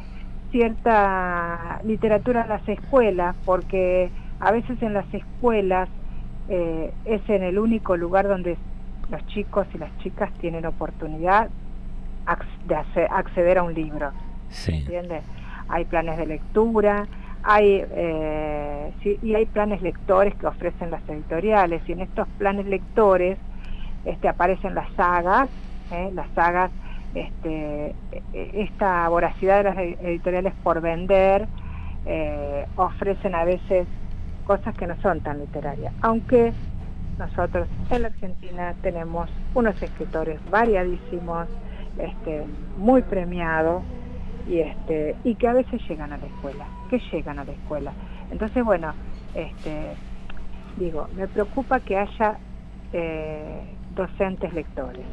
cierta literatura en las escuelas, porque a veces en las escuelas eh, es en el único lugar donde los chicos y las chicas tienen oportunidad de acceder a un libro. Sí. ¿Entiendes? Hay planes de lectura, hay eh, sí, y hay planes lectores que ofrecen las editoriales y en estos planes lectores este, aparecen las sagas, ¿eh? las sagas, este, e- esta voracidad de las ed- editoriales por vender eh, ofrecen a veces cosas que no son tan literarias, aunque nosotros en la Argentina tenemos unos escritores variadísimos, este, muy premiados y este y que a veces llegan a la escuela, que llegan a la escuela. Entonces, bueno, este digo, me preocupa que haya eh, docentes lectores.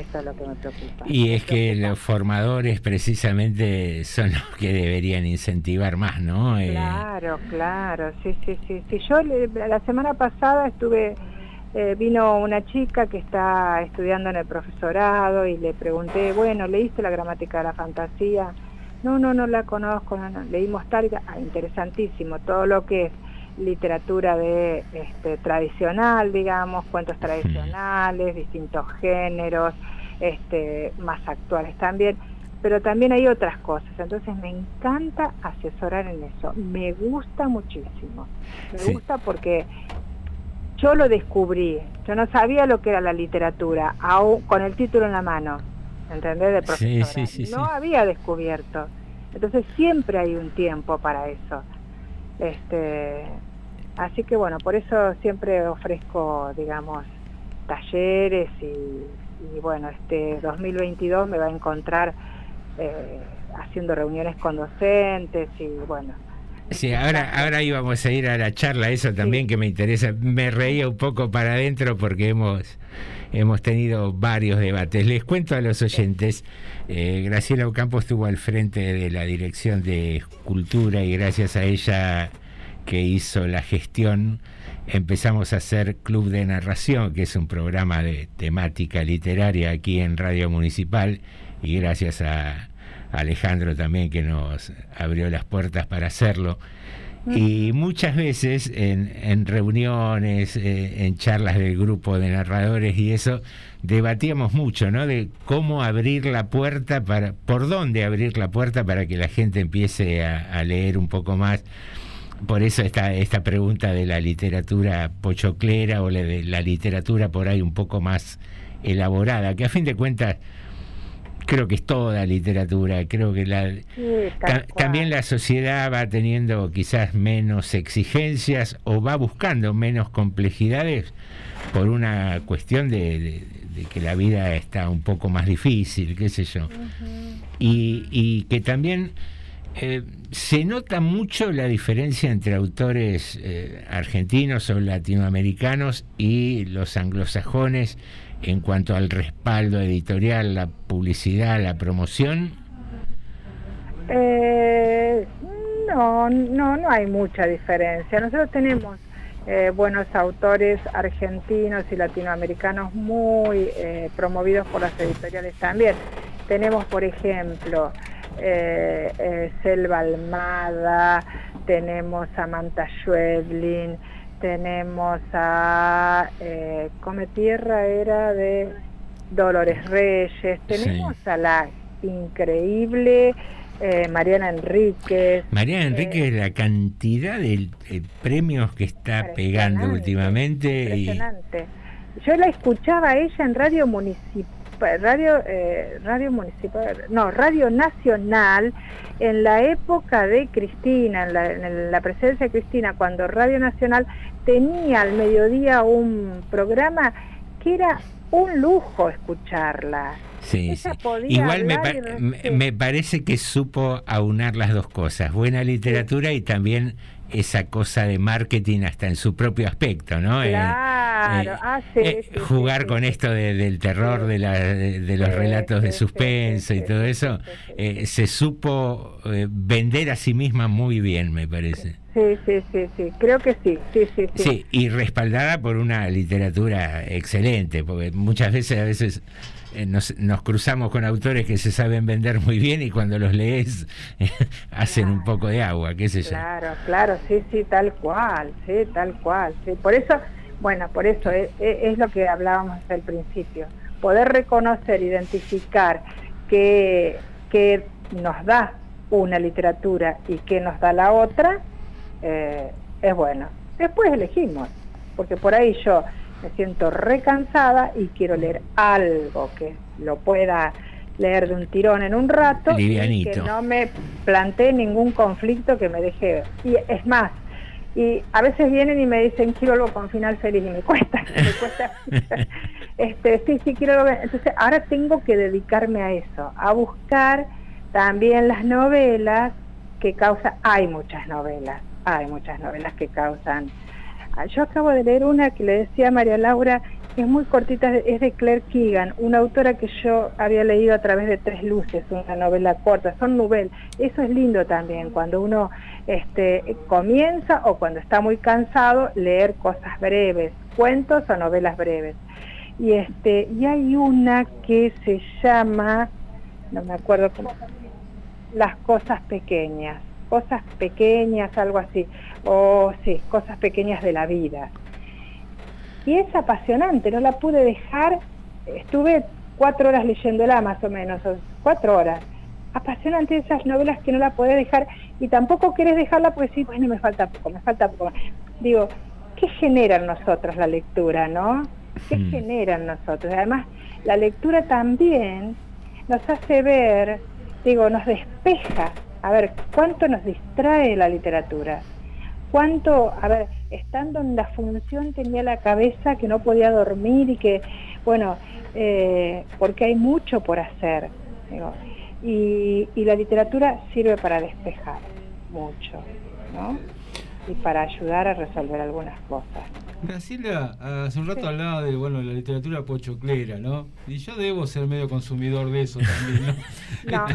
Eso es lo que me preocupa. Y es que los formadores precisamente son los que deberían incentivar más, ¿no? Eh, Claro, claro, sí, sí, sí. sí. Yo le- la semana pasada estuve, eh, vino una chica que está estudiando en el profesorado y le pregunté, bueno, ¿leíste la gramática de la fantasía? No, no, no la conozco, no, no. leímos tal. ah, interesantísimo, todo lo que es literatura de este, tradicional, digamos, cuentos tradicionales, distintos géneros, este, más actuales también, pero también hay otras cosas, entonces me encanta asesorar en eso, me gusta muchísimo, me Sí. gusta porque yo lo descubrí, yo no sabía lo que era la literatura, aún con el título en la mano, ¿entendés? De profesora. sí, sí, no había descubierto, entonces siempre hay un tiempo para eso. Este, así que bueno, por eso siempre ofrezco, digamos, talleres y, y bueno, este 2022 me va a encontrar eh, haciendo reuniones con docentes y bueno, Sí, ahora, ahora íbamos a ir a la charla, eso también que me interesa. Me reía un poco para adentro porque hemos, hemos tenido varios debates. Les cuento a los oyentes, eh, Graciela Ocampo estuvo al frente de la Dirección de Cultura y gracias a ella que hizo la gestión empezamos a hacer Club de Narración, que es un programa de temática literaria aquí en Radio Municipal y gracias a Alejandro también que nos abrió las puertas para hacerlo. Y muchas veces en, en reuniones, eh, en charlas del grupo de narradores y eso, debatíamos mucho, ¿no? De cómo abrir la puerta para, por dónde abrir la puerta para que la gente empiece a, leer un poco más. Por eso esta, esta pregunta de la literatura pochoclera o de la literatura por ahí un poco más elaborada, que a fin de cuentas creo que es toda literatura, creo que la, ta- también la sociedad va teniendo quizás menos exigencias o va buscando menos complejidades por una cuestión de, de- de que la vida está un poco más difícil, qué sé yo. Y, y que también eh, se nota mucho la diferencia entre autores eh, argentinos o latinoamericanos y los anglosajones en cuanto al respaldo editorial, la publicidad, la promoción. Eh, no, no, no hay mucha diferencia. Nosotros tenemos eh, buenos autores argentinos y latinoamericanos muy eh, promovidos por las editoriales también. Tenemos, por ejemplo, eh, Selva Almada, tenemos a Manta Schweblin, tenemos a eh, Come Tierra, era de Dolores Reyes, tenemos a la increíble eh, Mariana Enríquez. Mariana Enrique, la cantidad de eh, premios que está pegando últimamente. y- Impresionante. Yo la escuchaba a ella en Radio Municipal, Radio, eh, Radio Municipal, no, Radio Nacional, en la época de Cristina, en la, en la presencia de Cristina, cuando Radio Nacional tenía al mediodía un programa que era un lujo escucharla. Sí, sí. Igual me, me parece que supo aunar las dos cosas, buena literatura y también esa cosa de marketing hasta en su propio aspecto, ¿no? Eh, Claro, eh, ah, sí, eh, sí, jugar con esto de- del terror, de, la- de- de los relatos de suspenso y todo eso, eh, se supo eh, vender a sí misma muy bien, me parece. Sí, sí, sí, sí, creo que sí, sí, sí, sí. Sí, y respaldada por una literatura excelente, porque muchas veces a veces eh, nos, nos cruzamos con autores que se saben vender muy bien y cuando los lees hacen un poco de agua, qué sé yo. Claro, claro, sí, sí, tal cual, sí, tal cual. Sí. Por eso, bueno, por eso es, lo que hablábamos al principio. Poder reconocer, identificar que, que nos da una literatura y que nos da la otra, eh, es bueno. Después elegimos, porque por ahí yo me siento recansada y quiero leer algo que lo pueda leer de un tirón en un rato y que Livianito. no me plantee ningún conflicto que me deje y es más y a veces vienen y me dicen quiero algo con final feliz y me cuesta me cuesta este sí sí quiero algo entonces ahora tengo que dedicarme a eso a buscar también las novelas que causan hay muchas novelas hay muchas novelas que causan yo acabo de leer una que le decía a María Laura, es muy cortita, es de Claire Keegan, una autora que yo había leído a través de Tres Luces, una novela corta, son novelas. Eso es lindo también, cuando uno este, comienza o cuando está muy cansado, leer cosas breves, cuentos o novelas breves. Y, este, y hay una que se llama, no me acuerdo cómo, Las cosas pequeñas, cosas pequeñas, algo así, o sí, cosas pequeñas de la vida. Y es apasionante, no la pude dejar, estuve cuatro horas leyéndola más o menos, cuatro horas. Apasionante esas novelas que no la podés dejar y tampoco querés dejarla porque sí, bueno, me falta poco, me falta poco. Digo, ¿qué genera en nosotros la lectura, no? ¿Qué genera en nosotros? Además, la lectura también nos hace ver, digo, nos despeja. A ver, ¿cuánto nos distrae la literatura? cuánto, a ver, estando en la función tenía la cabeza que no podía dormir y que, bueno, eh, porque hay mucho por hacer. digo, y, y la literatura sirve para despejar mucho, ¿no? Y para ayudar a resolver algunas cosas. Graciela, hace un rato hablaba de bueno la literatura pochoclera, ¿no? Y yo debo ser medio consumidor de eso también, ¿no? No,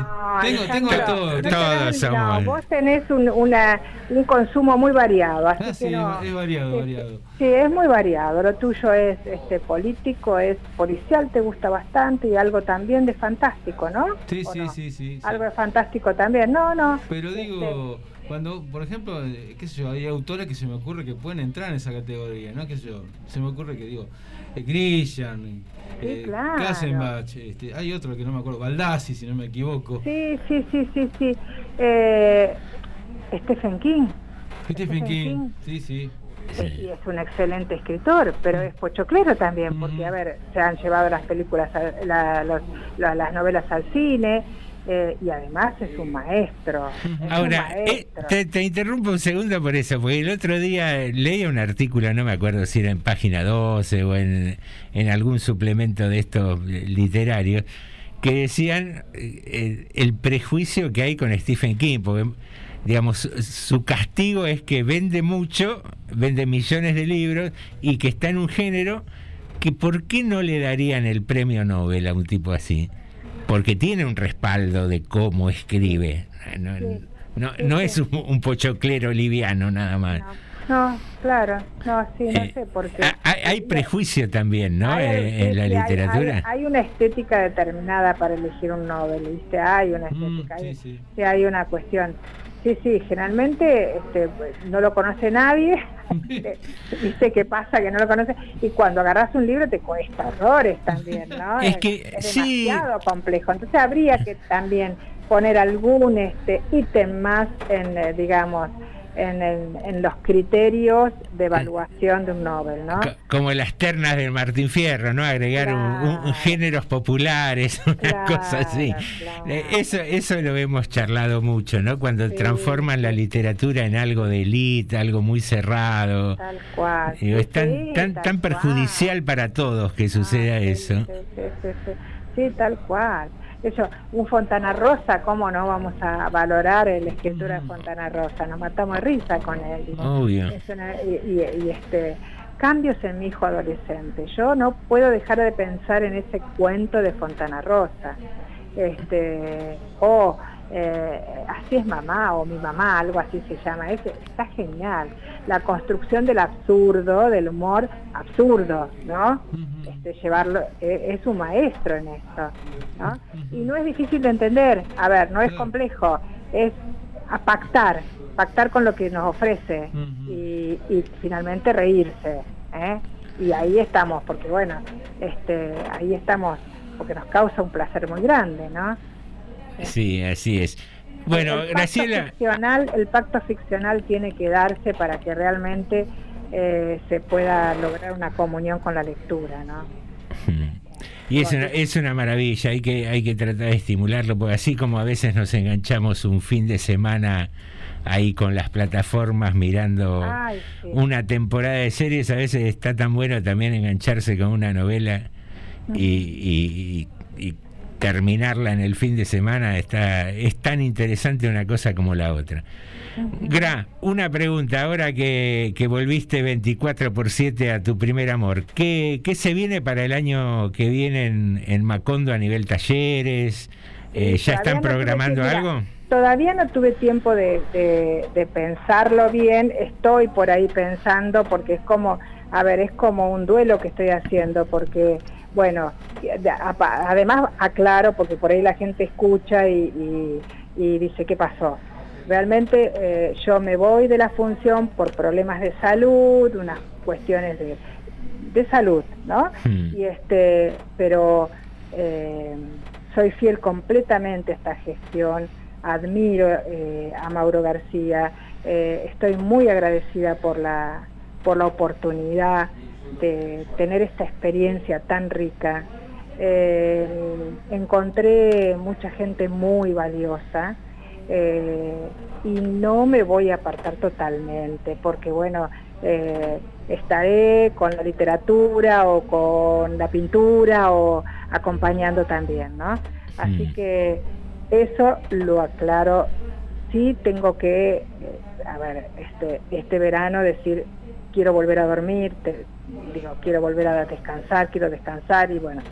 tengo, tengo Alejandro, todo. no vos tenés un, una, un consumo muy variado, así Ah, que sí, no. es variado, variado. Sí, es muy variado. Lo tuyo es este político, es policial, te gusta bastante y algo también de fantástico, ¿no? Sí, ¿O sí, sí, sí, sí. Algo de fantástico también. No, no. Pero digo, cuando, por ejemplo, eh, qué sé yo, hay autores que se me ocurre que pueden entrar en esa categoría, ¿no? Qué sé yo, se me ocurre que digo, eh, Grishan, eh, claro. Kassenbach, este, hay otro que no me acuerdo, Baldassi, si no me equivoco. Sí, sí, sí, sí, sí. Eh, Stephen King. Stephen King, sí, sí. Y es un excelente escritor, pero es pochoclero también, porque, a ver, se han llevado las películas, a- la- los- la- las novelas al cine, eh, y además es un maestro. es un Ahora, eh, te, te interrumpo un segundo por eso, porque el otro día leía un artículo, no me acuerdo si era en página 12 o en, en algún suplemento de estos eh, literarios, que decían eh, eh, el prejuicio que hay con Stephen King, porque digamos, su- su castigo es que vende mucho, vende millones de libros y que está en un género que ¿por qué no le darían el premio Nobel a un tipo así? Porque tiene un respaldo de cómo escribe. No, no, no es un, un pochoclero liviano nada más. No, claro, no, sí, no Eh, sé por qué. Hay, hay prejuicio también, ¿no? Hay- en, la literatura. Hay, hay una estética determinada para elegir un Nobel, ¿viste? Hay una estética, hay, sí, hay una cuestión. Sí, sí, generalmente este, pues, no lo conoce nadie, viste qué pasa que no lo conoce, y cuando agarras un libro te cuesta horrores también, ¿no? Es que sí. demasiado complejo, entonces habría que también poner algún este ítem más en, eh, digamos, en, el- en los criterios de evaluación de un Nobel, ¿no? Co- Como las ternas del Martín Fierro, ¿no? Agregar un- un- un géneros populares, una cosa así. Eh, Eso, eso lo hemos charlado mucho, ¿no? Cuando transforman la literatura en algo de élite, algo muy cerrado. Tal cual. Digo, es tan, Sí, tan, tan cual. perjudicial para todos que suceda eso. Sí. Sí, tal cual. Eso, un Fontana Rosa, ¿cómo no vamos a valorar la escritura de Fontana Rosa? Nos matamos de risa con él. Obvio. Es una- y, y- y, este cambios en mi hijo adolescente. Yo no puedo dejar de pensar en ese cuento de Fontana Rosa. Este, o eh, así es mamá o mi mamá, algo así se llama. Es, está genial. La construcción del absurdo, del humor absurdo, ¿no? este, llevarlo, eh, es un maestro en esto, ¿no? Y no es difícil de entender, a ver, no es complejo, es a pactar, pactar con lo que nos ofrece y, y finalmente reírse, ¿eh? Y ahí estamos, porque bueno, este, ahí estamos, porque nos causa un placer muy grande, ¿no? Sí, así es. Bueno, el pacto Graciela, ficcional, el pacto ficcional tiene que darse para que realmente eh, se pueda lograr una comunión con la lectura, ¿no? y es una, es una maravilla, hay que, hay que tratar de estimularlo, porque así como a veces nos enganchamos un fin de semana ahí con las plataformas mirando Ay, sí. una temporada de series, a veces está tan bueno también engancharse con una novela y- y terminarla en el fin de semana, está, es tan interesante una cosa como la otra. Gra, una pregunta, ahora que, que volviste 24 por 7 a tu primer amor, ¿qué, qué se viene para el año que viene en, en Macondo a nivel talleres? Eh, ¿Ya están no programando algo? mira, Todavía no tuve tiempo de, de- de pensarlo bien, estoy por ahí pensando porque es como, a ver, es como un duelo que estoy haciendo porque, bueno, además aclaro porque por ahí la gente escucha y, y- y dice, ¿qué pasó? Realmente eh, yo me voy de la función por problemas de salud, unas cuestiones de, de salud, ¿no? Y este, pero eh, soy fiel completamente a esta gestión, admiro eh, a Mauro García, estoy muy agradecida por la, por la oportunidad de tener esta experiencia tan rica. Eh, encontré mucha gente muy valiosa eh, y no me voy a apartar totalmente, porque bueno, eh, estaré con la literatura o con la pintura o acompañando también, ¿no? Así que eso lo aclaro. Sí tengo que, a ver, este, este verano decir, quiero volver a dormir, te- digo, quiero volver a descansar, quiero descansar y bueno,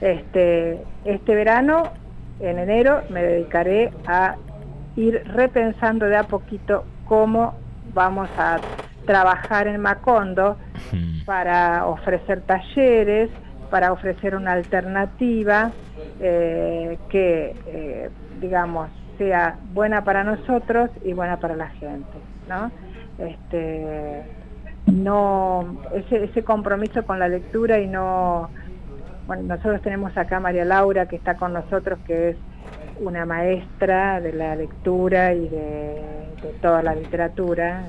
este, este verano, en enero, me dedicaré a ir repensando de a poquito cómo vamos a trabajar en Macondo para ofrecer talleres, para ofrecer una alternativa eh, que, eh, digamos, sea buena para nosotros y buena para la gente, ¿no? Este, no ese, ese compromiso con la lectura y no bueno nosotros tenemos acá a María Laura que está con nosotros que es una maestra de la lectura y de, de toda la literatura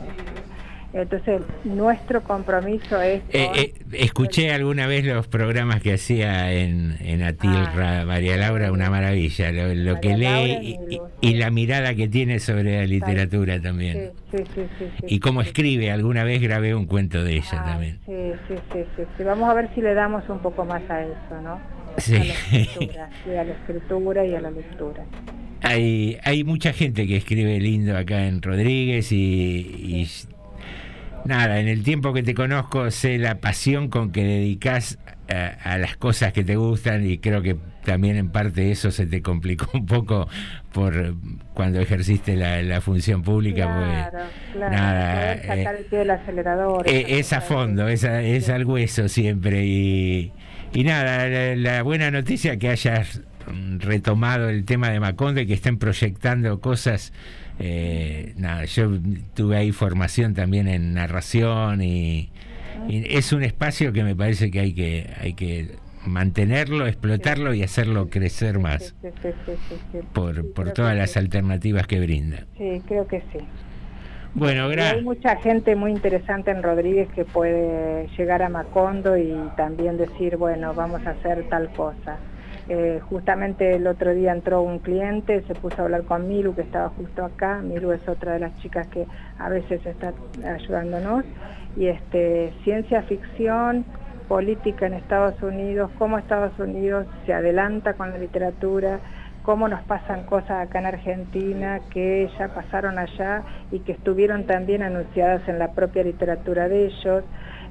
entonces nuestro compromiso es Eh, eh, escuché alguna vez los programas que hacía en, en Atilra María Laura, una maravilla, lo, lo que lee y, y- y la mirada que tiene sobre la literatura también. sí, sí, sí, Y cómo escribe, alguna vez grabé un cuento de ella también. sí, sí, sí, vamos a ver si le damos un poco más a eso no Sí. a la escritura, sí, a la escritura y a la lectura. Hay, hay mucha gente que escribe lindo acá en Rodríguez y, y nada, en el tiempo que te conozco sé la pasión con que dedicas a, a las cosas que te gustan y creo que también en parte eso se te complicó un poco por cuando ejerciste la, la función pública. claro, porque, claro, nada, sacar eh, el pie del acelerador eh, es a fondo, es, a- es al hueso siempre. Y, y nada, la, la buena noticia que hayas retomado el tema de Macondo y que estén proyectando cosas Eh, nada, yo tuve ahí formación también en narración y, y es un espacio que me parece que hay que hay que mantenerlo, explotarlo y hacerlo crecer más Sí, sí, sí, sí, sí. por, por todas las alternativas que brinda. Sí, creo que sí. Bueno, gracias. hay mucha gente muy interesante en Rodríguez que puede llegar a Macondo y también decir, bueno, vamos a hacer tal cosa. Eh, justamente el otro día entró un cliente, se puso a hablar con Milu, que estaba justo acá. Milu es otra de las chicas que a veces está ayudándonos. Y este, ciencia ficción, política en Estados Unidos, cómo Estados Unidos se adelanta con la literatura, cómo nos pasan cosas acá en Argentina que ya pasaron allá y que estuvieron también anunciadas en la propia literatura de ellos.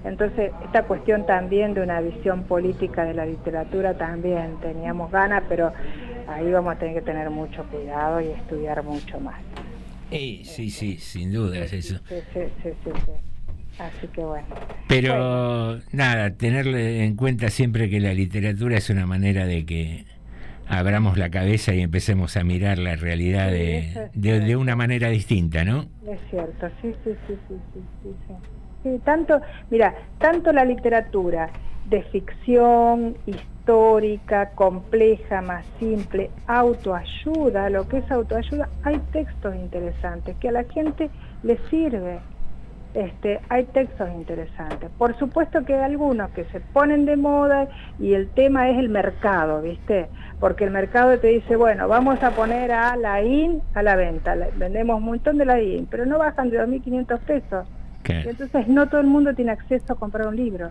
Entonces, esta cuestión también de una visión política de la literatura también teníamos ganas, pero ahí vamos a tener que tener mucho cuidado y estudiar mucho más. Sí, sí, sí, sin duda es eso. Sí, sí, sí, sí, sí. Así que bueno. Pero nada, tenerle en cuenta siempre que la literatura es una manera de que abramos la cabeza y empecemos a mirar la realidad de, de, de una manera distinta, ¿no? Es cierto, sí, sí, sí, sí, sí, sí, tanto, mira, tanto la literatura de ficción, histórica, compleja, más simple, autoayuda, lo que es autoayuda, hay textos interesantes que a la gente le sirve. Este, hay textos interesantes. Por supuesto que hay algunos que se ponen de moda y el tema es el mercado, ¿viste? Porque el mercado te dice, bueno, vamos a poner a la IN a la venta. Vendemos un montón de la IN, pero no bajan de 2.500 pesos. Claro. Entonces no todo el mundo tiene acceso a comprar un libro.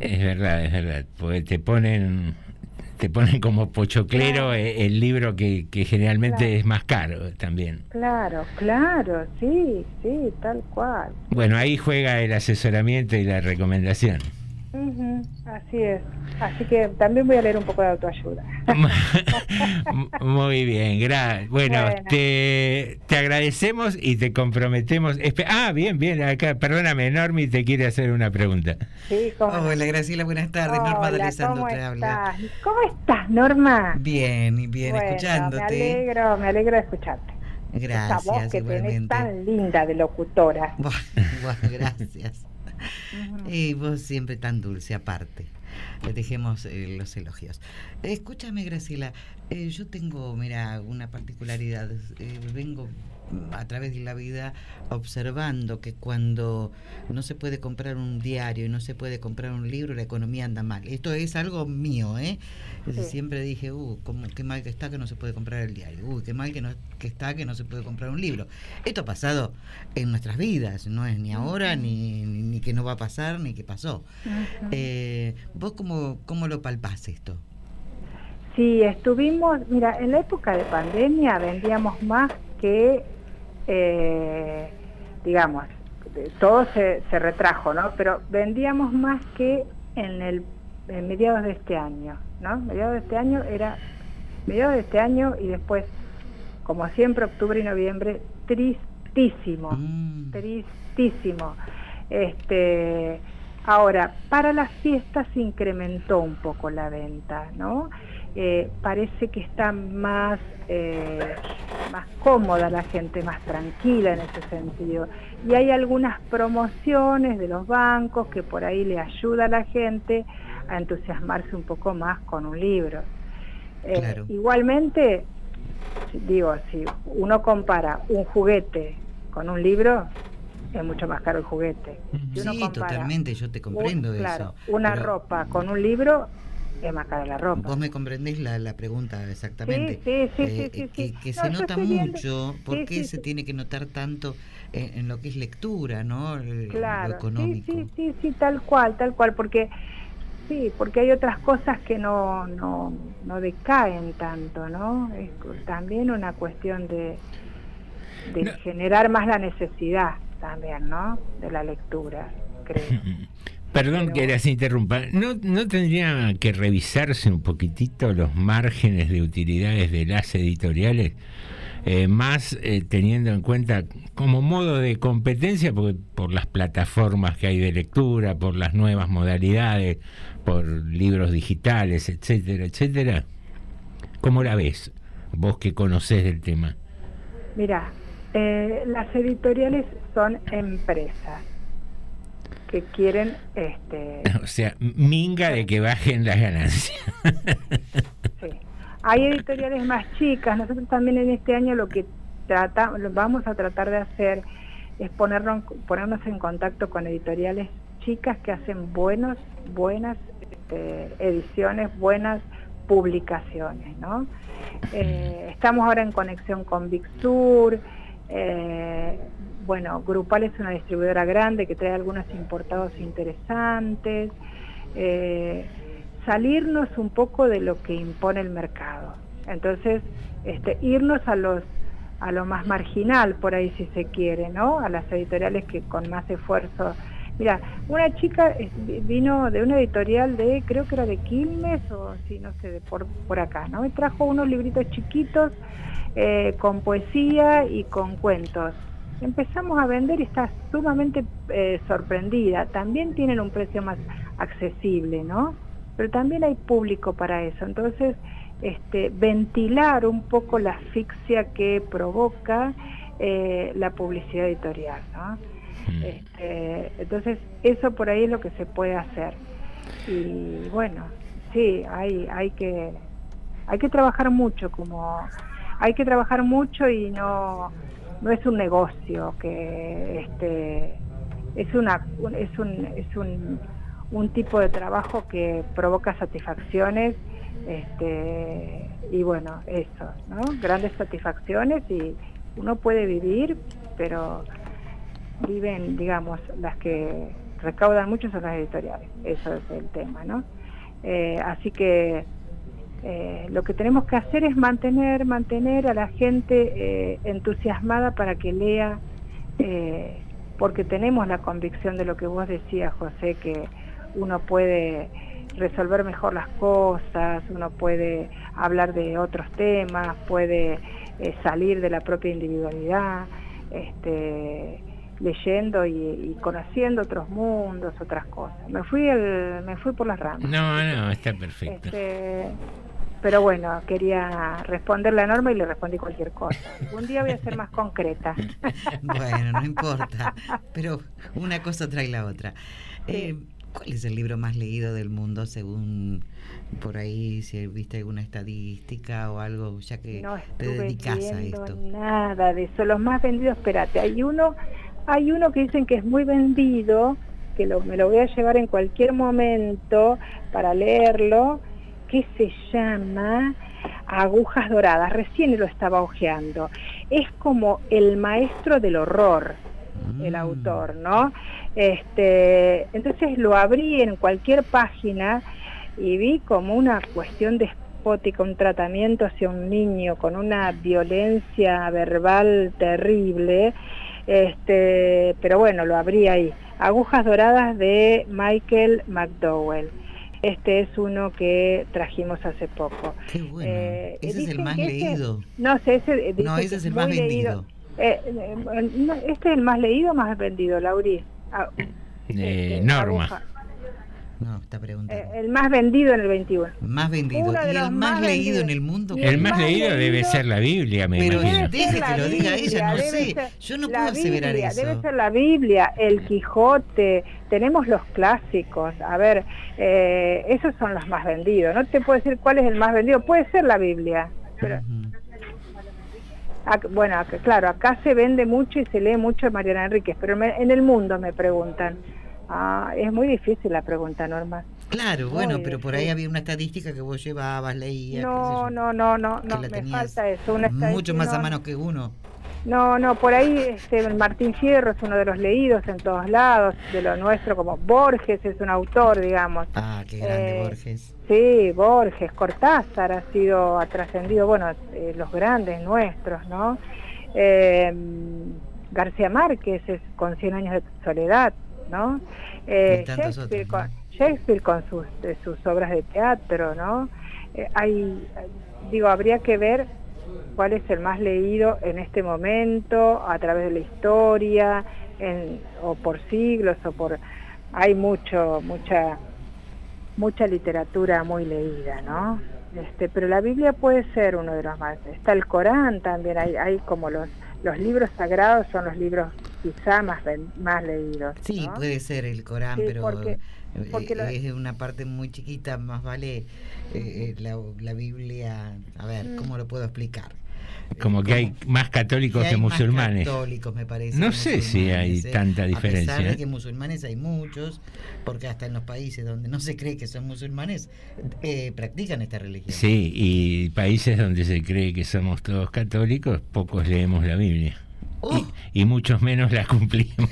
Es verdad, es verdad. Porque te ponen te ponen como pochoclero eh, el libro que, que generalmente Claro. es más caro también. Claro, claro, sí, sí, tal cual. Bueno, ahí juega el asesoramiento y la recomendación. Ujú, así es. Así que también voy a leer un poco de autoayuda. Muy bien, gracias. Bueno, Bueno. Te, te agradecemos y te comprometemos. Espe- ah, bien, bien, acá, perdóname, Normi te quiere hacer una pregunta. Sí, ¿cómo? Hola Graciela, buenas tardes. Norma Hola, D'Alessandro ¿cómo te habla. estás? ¿Cómo estás, Norma? Bien, y bien, Bueno, escuchándote. Me alegro, me alegro de escucharte. Gracias, Esa voz que tenés tan linda de locutora. Bueno, gracias. Y vos siempre tan dulce, aparte. Le dejemos eh, los elogios. Escúchame, Graciela, eh, yo tengo, mira, una particularidad. Eh, vengo a través de la vida observando que cuando no se puede comprar un diario y no se puede comprar un libro, la economía anda mal. Esto es algo mío, ¿eh? Sí. Siempre dije, uh, cómo- qué mal que está que no se puede comprar el diario, uy, qué mal que, no, que está que no se puede comprar un libro. Esto ha pasado en nuestras vidas, no es ni ahora, ni, ni, ni que no va a pasar, ni que pasó. Eh, ¿Vos cómo, cómo lo palpás esto? Sí, estuvimos, mira, en la época de pandemia vendíamos más que, eh, digamos, todo se, se retrajo, ¿no? Pero vendíamos más que en el en mediados de este año, ¿no? Mediados de este año era, mediados de este año y después, como siempre, octubre y noviembre, tristísimo, tristísimo. Este, ahora, para las fiestas se incrementó un poco la venta, ¿no? Eh, parece que está más, eh, más cómoda la gente, más tranquila en ese sentido. Y hay algunas promociones de los bancos que por ahí le ayuda a la gente a entusiasmarse un poco más con un libro. Eh, Claro. Igualmente, digo, si uno compara un juguete con un libro, es mucho más caro el juguete. Si Sí, totalmente, yo te comprendo un- claro, eso. una pero ropa con un libro, la ropa. Vos me comprendés la, la pregunta exactamente. Sí, sí, sí, Eh, sí, sí, que, sí. que No, se nota mucho, ¿por sí, qué sí, se sí. tiene que notar tanto en, en lo que es lectura, ¿no? El- Claro, sí, económico. sí, sí, sí, tal cual, tal cual, porque sí, porque hay otras cosas que no, no, no decaen tanto, ¿no? Es también una cuestión de, de generar más la necesidad también, ¿no? De la lectura, creo. Perdón que las interrumpa. ¿No, ¿No tendría que revisarse un poquitito los márgenes de utilidades de las editoriales? Eh, más eh, teniendo en cuenta como modo de competencia porque por las plataformas que hay de lectura, por las nuevas modalidades, por libros digitales, etcétera, etcétera. ¿Cómo la ves? Vos que conocés del tema. Mira, eh, las editoriales son empresas que quieren este O sea, minga de que bajen las ganancias. hay editoriales más chicas. Nosotros también en este año lo que trata, lo vamos a tratar de hacer es ponernos ponernos en contacto con editoriales chicas que hacen buenos buenas este, ediciones buenas publicaciones no Eh, estamos ahora en conexión con Big Sur eh, bueno, Grupal es una distribuidora grande que trae algunos importados interesantes. eh, salirnos un poco de lo que impone el mercado. Entonces, este, irnos a los a lo más marginal por ahí si se quiere, ¿no? A las editoriales que con más esfuerzo. Mira, una chica eh, vino de una editorial de, creo que era de Quilmes o sí, no sé, de por, por acá, ¿no? Y trajo unos libritos chiquitos eh, con poesía y con cuentos. Empezamos a vender y está sumamente eh, sorprendida. También tienen un precio más accesible, ¿no? Pero también hay público para eso. Entonces, este, ventilar un poco la asfixia que provoca eh, la publicidad editorial, ¿no? Este, entonces, eso por ahí es lo que se puede hacer. Y bueno, sí, hay, hay que hay que trabajar mucho como hay que trabajar mucho y no no es un negocio que este es una un- es un es un, un tipo de trabajo que provoca satisfacciones este y bueno eso no grandes satisfacciones y uno puede vivir pero viven digamos las que recaudan mucho son las editoriales. Eso es el tema no Eh, así que eh, lo que tenemos que hacer es mantener, mantener a la gente eh, entusiasmada para que lea, eh, porque tenemos la convicción de lo que vos decías, José, que uno puede resolver mejor las cosas, uno puede hablar de otros temas, puede salir de la propia individualidad, este, leyendo y, y conociendo otros mundos, otras cosas. Me fui, el, me fui por las ramas. No, no, está perfecto. Este, pero bueno, quería responder la norma y le respondí cualquier cosa. Un día voy a ser más concreta. Bueno, no importa. Pero una cosa trae la otra. Eh, ¿Cuál es el libro más leído del mundo según por ahí, si viste alguna estadística o algo, ya que No te dedicas a esto? nada de eso. Los más vendidos, espérate, hay uno, hay uno que dicen que es muy vendido, que lo- me lo voy a llevar en cualquier momento para leerlo, que se llama Agujas Doradas. Recién lo estaba hojeando. Es como el maestro del horror, el autor, ¿no? Este, entonces lo abrí en cualquier página y vi como una cuestión despótica, un tratamiento hacia un niño con una violencia verbal terrible, este, pero bueno, lo abrí ahí. Agujas Doradas de Michael McDowell. Este es uno que trajimos hace poco. Qué bueno. Eh, ese es el más ese- leído. no sé, ese eh, No, dice ese que es el más leído. vendido. Eh, eh, no, ¿Este es el más leído o más vendido, Lauri? Ah, Eh, Norma. aguja. No, está preguntando. Eh, el más vendido en el 21. Más vendido. uno de Y el más, más leído en el mundo. El más leído debe ser la Biblia, me Pero imagino. deje que lo diga ella, no sé. Yo no puedo aseverar Biblia, eso. Debe ser la Biblia, el Quijote, tenemos los clásicos. A ver, eh, esos son los más vendidos. No te puedo decir cuál es el más vendido. Puede ser la Biblia. Pero, Ac- bueno, ac- claro, acá se vende mucho y se lee mucho Mariana Enríquez, pero me- en el mundo me preguntan. Ah, es muy difícil la pregunta, Norma. Claro, bueno, pero por ahí había una estadística que vos llevabas, leías. No, no, no, no, no, me tenías falta eso. Una mucho más a mano que uno. No, no, por ahí este, Martín Fierro es uno de los leídos en todos lados, de lo nuestro, como Borges es un autor, digamos. Ah, qué grande Eh, Borges. Sí, Borges, Cortázar ha sido, ha trascendido, bueno, eh, los grandes nuestros, ¿no? Eh, García Márquez es con 100 años de soledad, ¿no? Eh, Shakespeare, otros, Shakespeare con sus, sus obras de teatro, ¿no? Eh, hay, digo, habría que ver cuál es el más leído en este momento, a través de la historia, en- o por siglos, o por... Hay mucho, mucha mucha literatura muy leída, ¿no? Este, pero la Biblia puede ser uno de los más. Está el Corán también, hay, hay como los, los libros sagrados son los libros quizá más, más leídos. Sí, ¿no? puede ser el Corán, Sí, pero porque- eh, lo- es una parte muy chiquita, más vale eh, eh, la, la Biblia, a ver, Mm. ¿cómo lo puedo explicar? Como que hay más católicos Que que hay más musulmanes. católicos, me parece. No que sé si hay musulmanes, ¿eh? tanta A diferencia. pesar de ¿eh? que musulmanes hay muchos, porque hasta en los países donde no se cree que son musulmanes, eh, practican esta religión. Sí, y países donde se cree que somos todos católicos, pocos leemos la Biblia. Oh. Y, y muchos menos la cumplimos.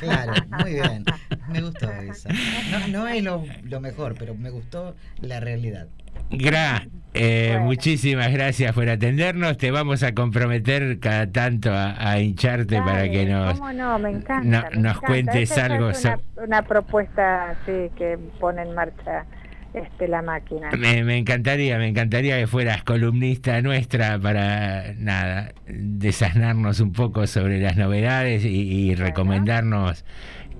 Claro, muy bien. Me gustó esa. No, no es lo, lo mejor, pero me gustó la realidad. Gra, eh, muchísimas gracias por atendernos. Te vamos a comprometer cada tanto a, a hincharte para que nos... ¿Cómo no? Me encanta. no- me nos encanta. cuentes Esa algo Es una, so- una propuesta sí, que pone en marcha este, la máquina. Me, me encantaría, me encantaría que fueras columnista nuestra para, nada, desasnarnos un poco sobre las novedades y, y recomendarnos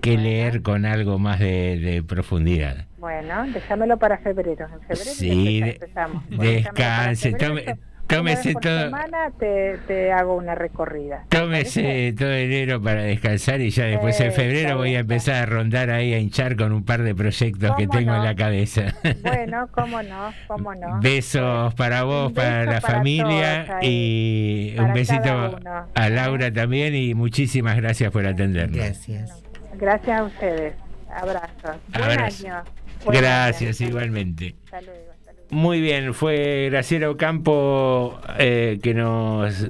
qué leer con algo más de, de profundidad. Bueno, déjamelo para febrero. En febrero Sí, empezamos. Descanse, tome-. Tómese Una vez por todo. semana te, te hago una recorrida. Tómese todo enero para descansar y ya después en Eh, febrero voy a empezar a rondar ahí a hinchar con un par de proyectos que ¿Cómo tengo en la cabeza. Bueno, cómo no, cómo no. Besos para vos, para la para familia y para un besito a Laura también y muchísimas gracias por atendernos. Gracias. Gracias a ustedes. Abrazos. Buen Abrazo. año. Buen Gracias, año. igualmente. Hasta luego. Muy bien, fue Graciela Ocampo eh, que nos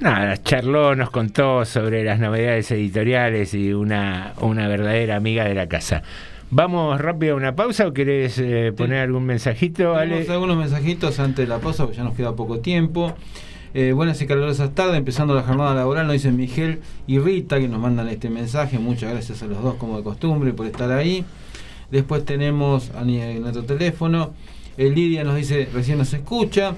nada, charló, nos contó sobre las novedades editoriales y una, una verdadera amiga de la casa. Vamos rápido a una pausa o querés eh, poner algún mensajito? Tenemos algunos mensajitos antes de la pausa, porque ya nos queda poco tiempo. Eh, buenas y calurosas tardes, empezando la jornada laboral, nos dicen Miguel y Rita que nos mandan este mensaje. Muchas gracias a los dos, como de costumbre, por estar ahí. Después tenemos a nuestro teléfono. Eh, Lidia nos dice, recién nos escucha.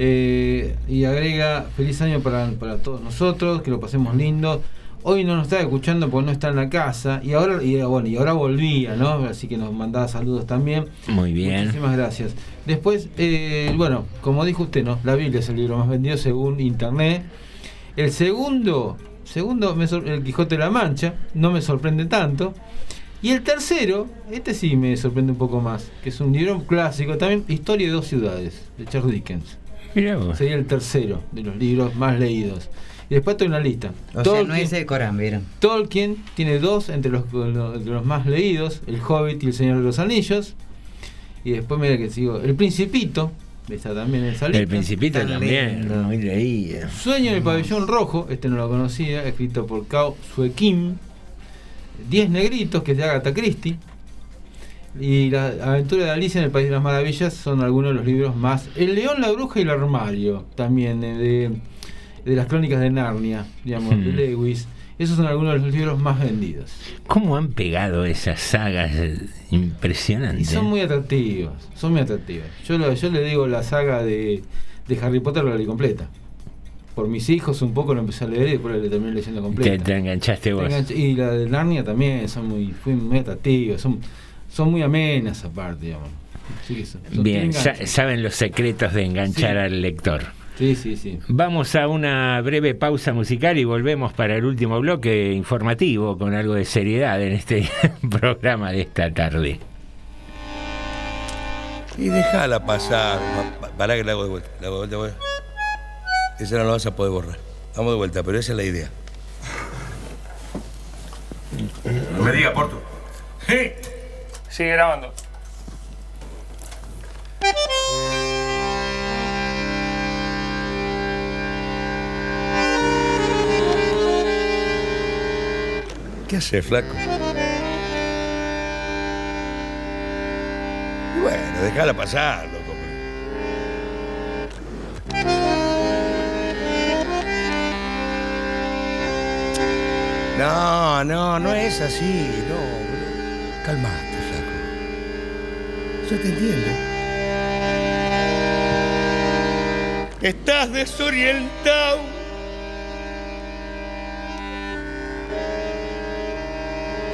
eh, y agrega, feliz año para, para todos nosotros, que lo pasemos lindo. Hoy no nos está escuchando porque no está en la casa y ahora y, bueno, y ahora volvía, ¿no? Así que nos mandaba saludos también. Muy bien. Muchísimas gracias. Después, eh, bueno, como dijo usted, ¿no? La Biblia es el libro más vendido según internet. El segundo, segundo, me el Quijote de la Mancha, no me sorprende tanto. Y el tercero, este sí me sorprende un poco más, que es un libro clásico también, Historia de dos ciudades, de Charles Dickens. Mirá vos. Sería el tercero de los libros más leídos. Y después tengo una lista. O sea, no es el Corán, ¿vieron? Tolkien tiene dos entre los, los- entre los más leídos, El Hobbit y El Señor de los Anillos. Y después mira que sigo, El Principito, está también en esa lista. El Principito también, muy leído. Sueño en el pabellón rojo, este no lo conocía, escrito por Cao Suekim. Diez negritos, que es de Agatha Christie. Y la aventura de Alicia en el País de las Maravillas son algunos de los libros más. El León, la Bruja y el Armario, también de, de las crónicas de Narnia, digamos, de Hmm. Lewis. Esos son algunos de los libros más vendidos. ¿Cómo han pegado esas sagas eh, Y impresionantes? son muy atractivos, son muy atractivos. Yo, lo- yo le digo la saga de, de Harry Potter la leí completa. Por mis hijos un poco lo empecé a leer y después la terminé leyendo completa. Te, te enganchaste vos. Te enganch- Y la de Narnia también son muy, fue muy atractivas, son, son muy amenas aparte, digamos. Son- son- Bien, gancho. saben los secretos de enganchar Sí. al lector. Sí, sí, sí. Vamos a una breve pausa musical y volvemos para el último bloque informativo con algo de seriedad en este programa de esta tarde. Y déjala pasar. Pa- pa- Pará que la hago de vuelta. La hago de vuelta. Esa no la vas a poder borrar. Vamos de vuelta, pero esa es la idea. No me diga, Porto. Sigue grabando. ¿Qué haces, flaco? Y bueno, déjala pasar, No, no, no es así, no. Calmate, flaco. Yo te entiendo. Estás desorientado.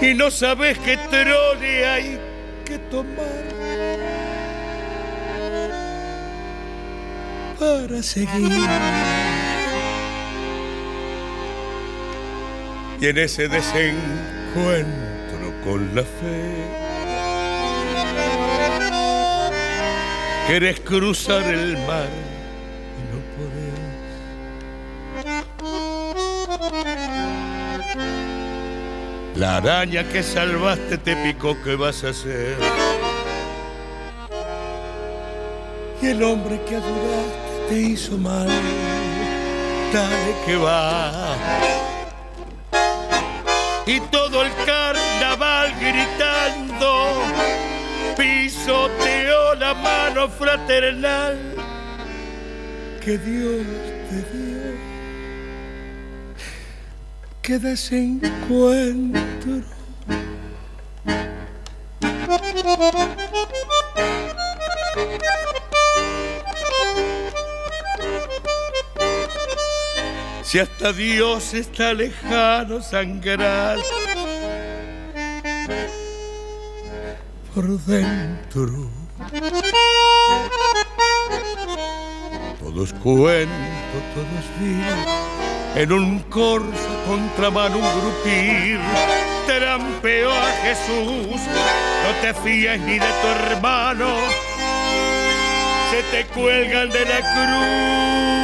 Y no sabes qué trole hay que tomar. para seguir. Y en ese desencuentro con la fe, querés cruzar el mar y no podés. La araña que salvaste te picó, ¿qué vas a hacer? Y el hombre que ayudaste te hizo mal, dale que va. Y todo el carnaval gritando, pisoteó la mano fraternal que Dios te dio. Que desencuentro. Si hasta Dios está lejano, sangrar por dentro. Todo es cuento, todo es. En un corso contramano un grupir trampeó a Jesús. No te fíes ni de tu hermano, se te cuelgan de la cruz.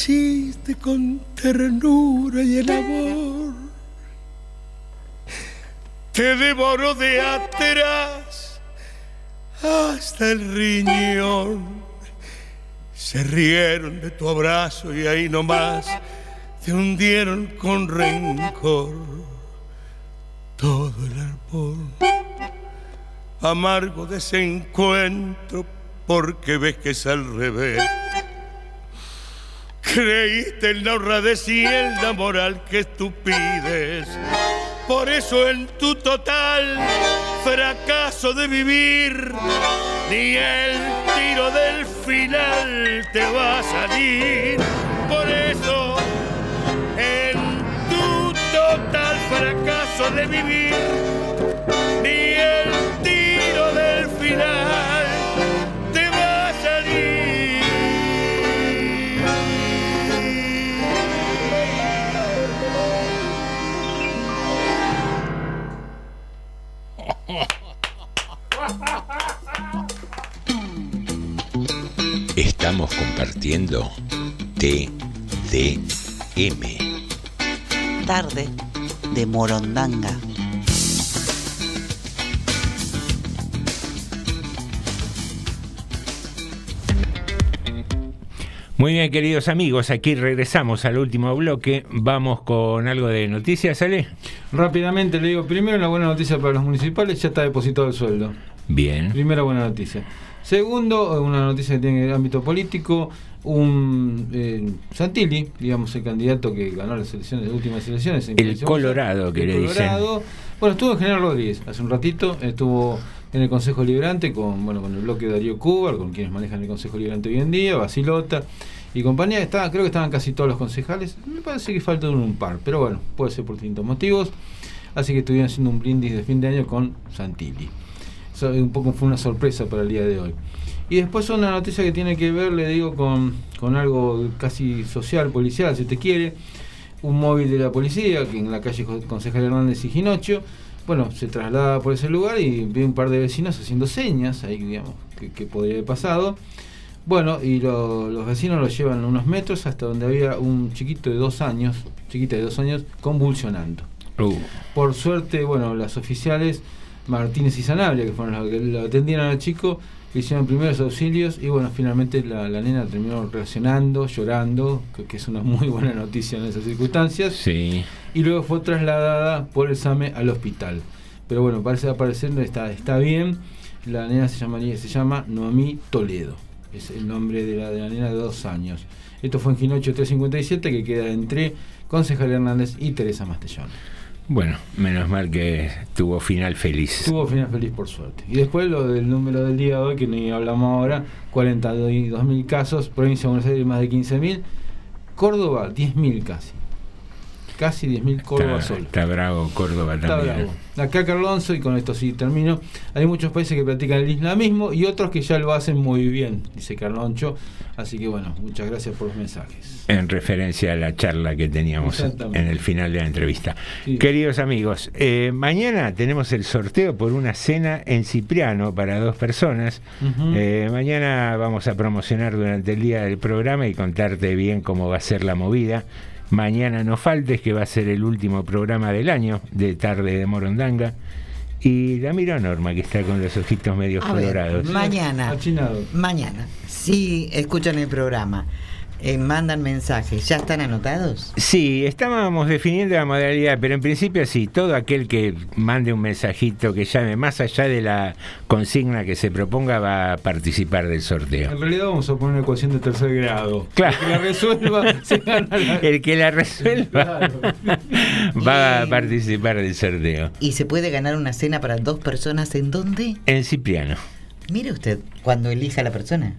Quisiste con ternura y el amor. Te devoró de atrás hasta el riñón. Se rieron de tu abrazo y ahí nomás te hundieron con rencor todo el árbol. Amargo desencuentro porque ves que es al revés. Creíste en la honradez y en la moral que tú pides. Por eso en tu total fracaso de vivir, ni el tiro del final te va a salir. Por eso en tu total fracaso de vivir, ni Estamos compartiendo TDM. Tarde de Morondanga. Muy bien, queridos amigos, aquí regresamos al último bloque. Vamos con algo de noticias, ¿sale? Rápidamente le digo, primero una buena noticia para los municipales, ya está depositado el sueldo. Bien. Primera buena noticia. Segundo, una noticia que tiene el ámbito político, un eh, Santilli, digamos el candidato que ganó las elecciones, las últimas elecciones. en El Colorado, que el le dicen. Colorado. Bueno, estuvo en General Rodríguez hace un ratito, estuvo en el Consejo Liberante con bueno con el bloque de Darío Cubar, con quienes manejan el Consejo Liberante hoy en día, Basilota y compañía. Estaba, creo que estaban casi todos los concejales. Me parece que faltan un par, pero bueno, puede ser por distintos motivos. Así que estuvieron haciendo un brindis de fin de año con Santilli. Un poco fue una sorpresa para el día de hoy. Y después una noticia que tiene que ver, le digo, con, con algo casi social, policial, si te quiere. Un móvil de la policía, que en la calle Concejal Hernández y Ginocho, bueno, se traslada por ese lugar y ve un par de vecinos haciendo señas, ahí digamos, que, que podría haber pasado. Bueno, y lo- los vecinos lo llevan unos metros hasta donde había un chiquito de dos años, chiquita de dos años, convulsionando. Uh. Por suerte, bueno, las oficiales Martínez y Sanabria, que fueron los que lo atendieron al chico, le hicieron primeros auxilios y bueno, finalmente la, la nena terminó reaccionando, llorando, que, que es una muy buena noticia en esas circunstancias. Sí. Y luego fue trasladada por el SAME al hospital. Pero bueno, parece aparecer está, está bien. La nena se, llamaría, se llama Noemí Toledo. Es el nombre de la, de la nena de dos años. Esto fue en Ginocho 357, que queda entre Concejal Hernández y Teresa Mastellón. Bueno, menos mal que tuvo final feliz. Tuvo final feliz por suerte. Y después lo del número del día de hoy, que ni hablamos ahora, 42.000 casos, provincia de Buenos Aires más de 15.000, Córdoba 10.000 casi. Casi 10.000 Córdoba está, solo. Está bravo Córdoba Está también. bravo. Acá Carlonso, y con esto sí termino, hay muchos países que practican el islamismo y otros que ya lo hacen muy bien, dice Carloncho. Así que bueno, muchas gracias por los mensajes. En referencia a la charla que teníamos en el final de la entrevista. Sí. Queridos amigos, eh, mañana tenemos el sorteo por una cena en Cipriano para dos personas. Eh, mañana vamos a promocionar durante el día del programa y contarte bien cómo va a ser la movida. Mañana no faltes, que va a ser el último programa del año de Tarde de Morondanga. Y la miro a Norma, que está con los ojitos medio A ver, colorados. mañana, Achinado. mañana, si escuchan el programa, eh, mandan mensajes, ¿ya están anotados? Sí, estábamos definiendo la modalidad, pero en principio sí, todo aquel que mande un mensajito, que llame más allá de la consigna que se proponga, va a participar del sorteo. En realidad vamos a poner una ecuación de tercer grado. Claro. El que la resuelva se gana la... El que la resuelva va a participar del sorteo. ¿Y se puede ganar una cena para dos personas en dónde? En Cipriano. Mire usted, cuando elija la persona.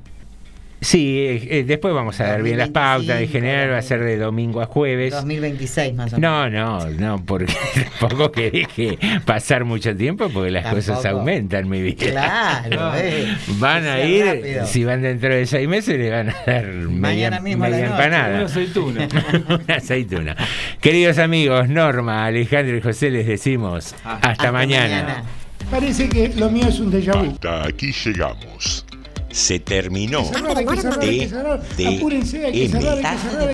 Sí, eh, eh, después vamos a dar bien las pautas. En general va a ser de domingo a jueves. 2026 más o menos. No, no, no, porque tampoco que deje pasar mucho tiempo porque las cosas aumentan, mi vida. Claro, eh. Van a ir, rápido. si van dentro de seis meses, le van a dar media, mismo media empanada. Una aceituna. Una aceituna. Queridos amigos, Norma, Alejandro y José, les decimos hasta, mañana. Parece que lo mío es un déjà vu. Hasta aquí llegamos. Se terminó. Hay que cerrar,